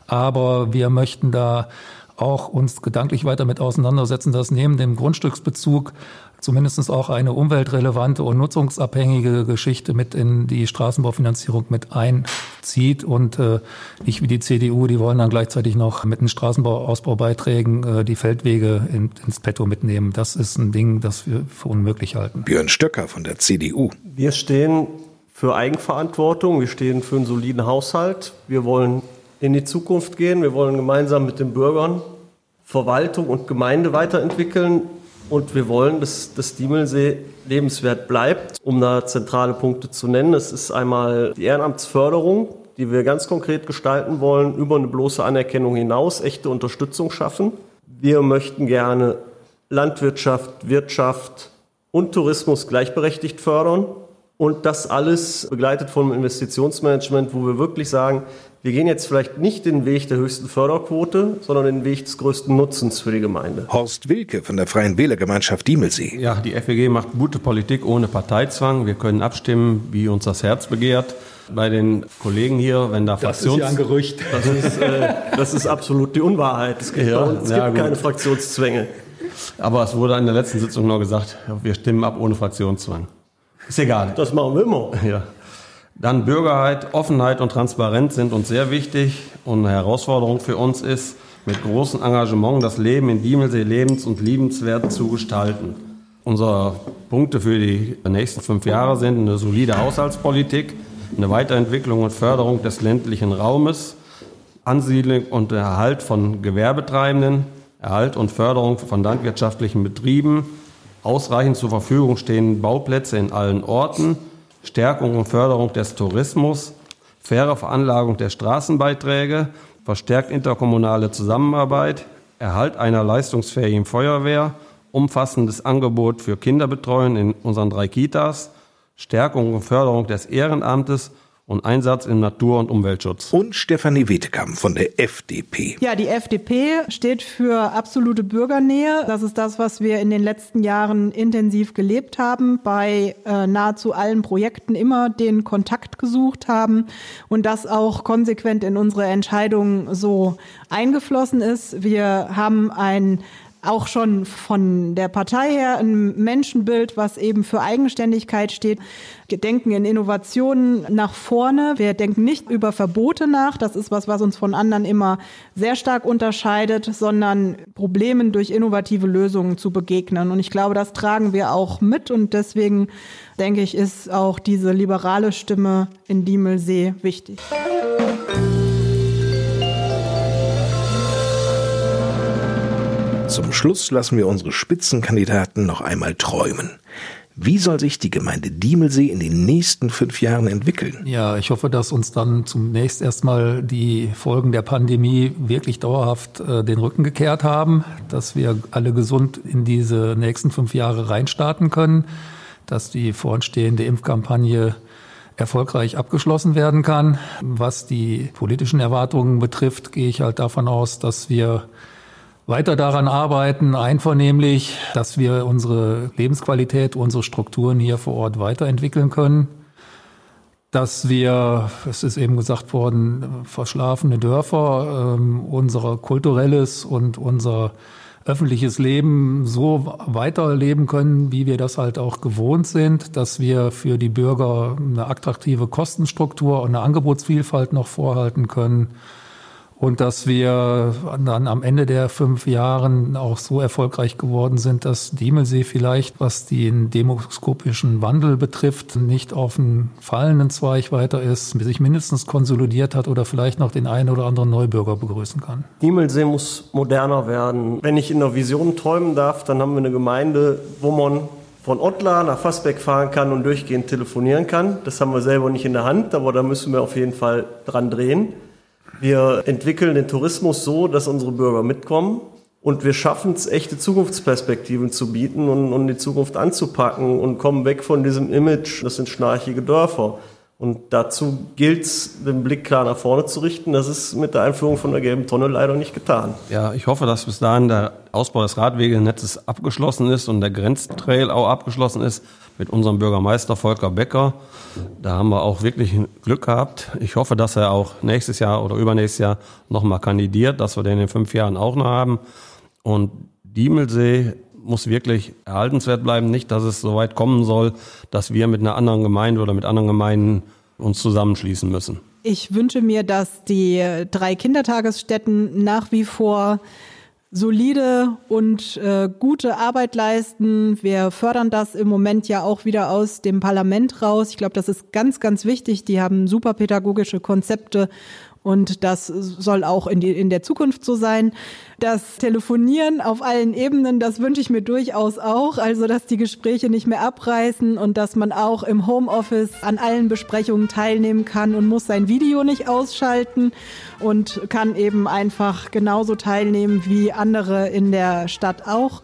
Aber wir möchten da auch uns gedanklich weiter mit auseinandersetzen, dass neben dem Grundstücksbezug zumindest auch eine umweltrelevante und nutzungsabhängige Geschichte mit in die Straßenbaufinanzierung mit einzieht und äh, nicht wie die CDU, die wollen dann gleichzeitig noch mit den Straßenbauausbaubeiträgen äh, die Feldwege in, ins Petto mitnehmen. Das ist ein Ding, das wir für unmöglich halten. Björn Stöcker von der CDU. Wir stehen für Eigenverantwortung, wir stehen für einen soliden Haushalt, wir wollen in die Zukunft gehen, wir wollen gemeinsam mit den Bürgern Verwaltung und Gemeinde weiterentwickeln und wir wollen, dass das Diemelsee lebenswert bleibt. Um da zentrale Punkte zu nennen, es ist einmal die Ehrenamtsförderung, die wir ganz konkret gestalten wollen, über eine bloße Anerkennung hinaus echte Unterstützung schaffen. Wir möchten gerne Landwirtschaft, Wirtschaft und Tourismus gleichberechtigt fördern. Und das alles begleitet vom Investitionsmanagement, wo wir wirklich sagen, wir gehen jetzt vielleicht nicht den Weg der höchsten Förderquote, sondern den Weg des größten Nutzens für die Gemeinde. Horst Wilke von der Freien Wählergemeinschaft Diemelsee. Ja, die FWG macht gute Politik ohne Parteizwang. Wir können abstimmen, wie uns das Herz begehrt. Bei den Kollegen hier, wenn da Fraktions... Das ist ja ein Gerücht. Das ist, äh, das ist absolut die Unwahrheit. Es gibt, Ja, uns, es ja, gibt keine Fraktionszwänge. Aber es wurde in der letzten Sitzung noch gesagt, wir stimmen ab ohne Fraktionszwang. Ist egal. Das machen wir immer. Ja. Dann Bürgerheit, Offenheit und Transparenz sind uns sehr wichtig und eine Herausforderung für uns ist, mit großem Engagement das Leben in Diemelsee lebens- und liebenswert zu gestalten. Unsere Punkte für die nächsten fünf Jahre sind eine solide Haushaltspolitik, eine Weiterentwicklung und Förderung des ländlichen Raumes, Ansiedlung und Erhalt von Gewerbetreibenden, Erhalt und Förderung von landwirtschaftlichen Betrieben, ausreichend zur Verfügung stehende Bauplätze in allen Orten, Stärkung und Förderung des Tourismus, faire Veranlagung der Straßenbeiträge, verstärkt interkommunale Zusammenarbeit, Erhalt einer leistungsfähigen Feuerwehr, umfassendes Angebot für Kinderbetreuung in unseren drei Kitas, Stärkung und Förderung des Ehrenamtes und Einsatz im Natur- und Umweltschutz. Und Stefanie Wetekamp von der FDP. Ja, die FDP steht für absolute Bürgernähe. Das ist das, was wir in den letzten Jahren intensiv gelebt haben, bei äh, nahezu allen Projekten immer den Kontakt gesucht haben und das auch konsequent in unsere Entscheidungen so eingeflossen ist. Wir haben ein auch schon von der Partei her ein Menschenbild, was eben für Eigenständigkeit steht. Wir denken in Innovationen nach vorne. Wir denken nicht über Verbote nach. Das ist was, was uns von anderen immer sehr stark unterscheidet, sondern Problemen durch innovative Lösungen zu begegnen. Und ich glaube, das tragen wir auch mit. Und deswegen denke ich, ist auch diese liberale Stimme in Diemelsee wichtig. Zum Schluss lassen wir unsere Spitzenkandidaten noch einmal träumen. Wie soll sich die Gemeinde Diemelsee in den nächsten fünf Jahren entwickeln? Ja, ich hoffe, dass uns dann zunächst erstmal die Folgen der Pandemie wirklich dauerhaft äh, den Rücken gekehrt haben, dass wir alle gesund in diese nächsten fünf Jahre reinstarten können, dass die voranstehende Impfkampagne erfolgreich abgeschlossen werden kann. Was die politischen Erwartungen betrifft, gehe ich halt davon aus, dass wir weiter daran arbeiten, einvernehmlich, dass wir unsere Lebensqualität, unsere Strukturen hier vor Ort weiterentwickeln können. Dass wir, es ist eben gesagt worden, verschlafene Dörfer, ähm, unser kulturelles und unser öffentliches Leben so weiterleben können, wie wir das halt auch gewohnt sind, dass wir für die Bürger eine attraktive Kostenstruktur und eine Angebotsvielfalt noch vorhalten können und dass wir dann am Ende der fünf Jahren auch so erfolgreich geworden sind, dass Diemelsee vielleicht, was den demoskopischen Wandel betrifft, nicht auf einen fallenden Zweig weiter ist, sich mindestens konsolidiert hat oder vielleicht noch den einen oder anderen Neubürger begrüßen kann. Diemelsee muss moderner werden. Wenn ich in der Vision träumen darf, dann haben wir eine Gemeinde, wo man von Ottlar nach Fassbeck fahren kann und durchgehend telefonieren kann. Das haben wir selber nicht in der Hand, aber da müssen wir auf jeden Fall dran drehen. Wir entwickeln den Tourismus so, dass unsere Bürger mitkommen und wir schaffen es, echte Zukunftsperspektiven zu bieten und, und die Zukunft anzupacken und kommen weg von diesem Image, das sind schnarchige Dörfer. Und dazu gilt es, den Blick klar nach vorne zu richten. Das ist mit der Einführung von der gelben Tonne leider nicht getan. Ja, ich hoffe, dass bis dahin der Ausbau des Radwegenetzes abgeschlossen ist und der Grenztrail auch abgeschlossen ist mit unserem Bürgermeister Volker Becker. Da haben wir auch wirklich Glück gehabt. Ich hoffe, dass er auch nächstes Jahr oder übernächstes Jahr nochmal kandidiert, dass wir den in fünf Jahren auch noch haben. Und Diemelsee muss wirklich erhaltenswert bleiben. Nicht, dass es so weit kommen soll, dass wir mit einer anderen Gemeinde oder mit anderen Gemeinden uns zusammenschließen müssen. Ich wünsche mir, dass die drei Kindertagesstätten nach wie vor solide und äh, gute Arbeit leisten. Wir fördern das im Moment ja auch wieder aus dem Parlament raus. Ich glaube, das ist ganz, ganz wichtig. Die haben super pädagogische Konzepte und das soll auch in, die, in der Zukunft so sein. Das Telefonieren auf allen Ebenen, das wünsche ich mir durchaus auch. Also, dass die Gespräche nicht mehr abreißen und dass man auch im Homeoffice an allen Besprechungen teilnehmen kann und muss sein Video nicht ausschalten und kann eben einfach genauso teilnehmen wie andere in der Stadt auch.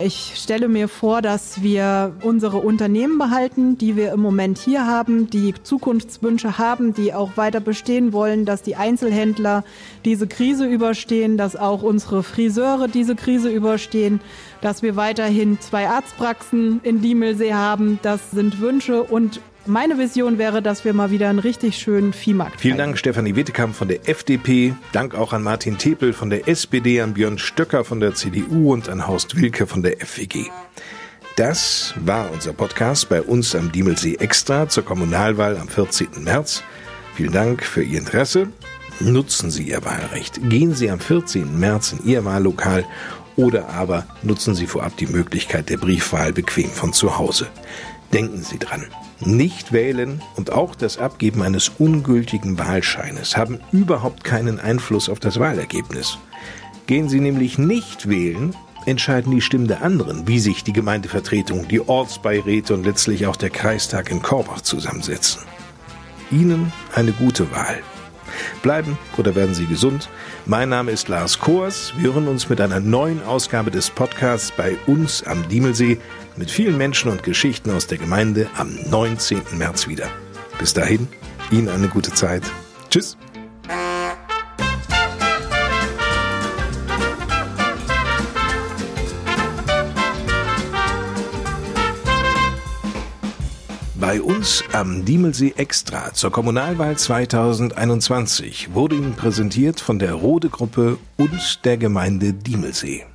Ich stelle mir vor, dass wir unsere Unternehmen behalten, die wir im Moment hier haben, die Zukunftswünsche haben, die auch weiter bestehen wollen, dass die Einzelhändler diese Krise überstehen, dass auch unsere Friseure diese Krise überstehen, dass wir weiterhin zwei Arztpraxen in Diemelsee haben. Das sind Wünsche und meine Vision wäre, dass wir mal wieder einen richtig schönen Viehmarkt Vielen Dank, Stefanie Wittekamp von der FDP. Dank auch an Martin Tepel von der SPD, an Björn Stöcker von der CDU und an Horst Wilke von der FWG. Das war unser Podcast bei uns am Diemelsee Extra zur Kommunalwahl am 14. März. Vielen Dank für Ihr Interesse. Nutzen Sie Ihr Wahlrecht. Gehen Sie am 14. März in Ihr Wahllokal oder aber nutzen Sie vorab die Möglichkeit der Briefwahl bequem von zu Hause. Denken Sie dran. Nicht wählen und auch das Abgeben eines ungültigen Wahlscheines haben überhaupt keinen Einfluss auf das Wahlergebnis. Gehen Sie nämlich nicht wählen, entscheiden die Stimmen der anderen, wie sich die Gemeindevertretung, die Ortsbeiräte und letztlich auch der Kreistag in Korbach zusammensetzen. Ihnen eine gute Wahl. Bleiben oder werden Sie gesund. Mein Name ist Lars Kors. Wir hören uns mit einer neuen Ausgabe des Podcasts bei uns am Diemelsee mit vielen Menschen und Geschichten aus der Gemeinde am 19. März wieder. Bis dahin, Ihnen eine gute Zeit. Tschüss. Bei uns am Diemelsee Extra zur Kommunalwahl 2021 wurde Ihnen präsentiert von der Rode Gruppe und der Gemeinde Diemelsee.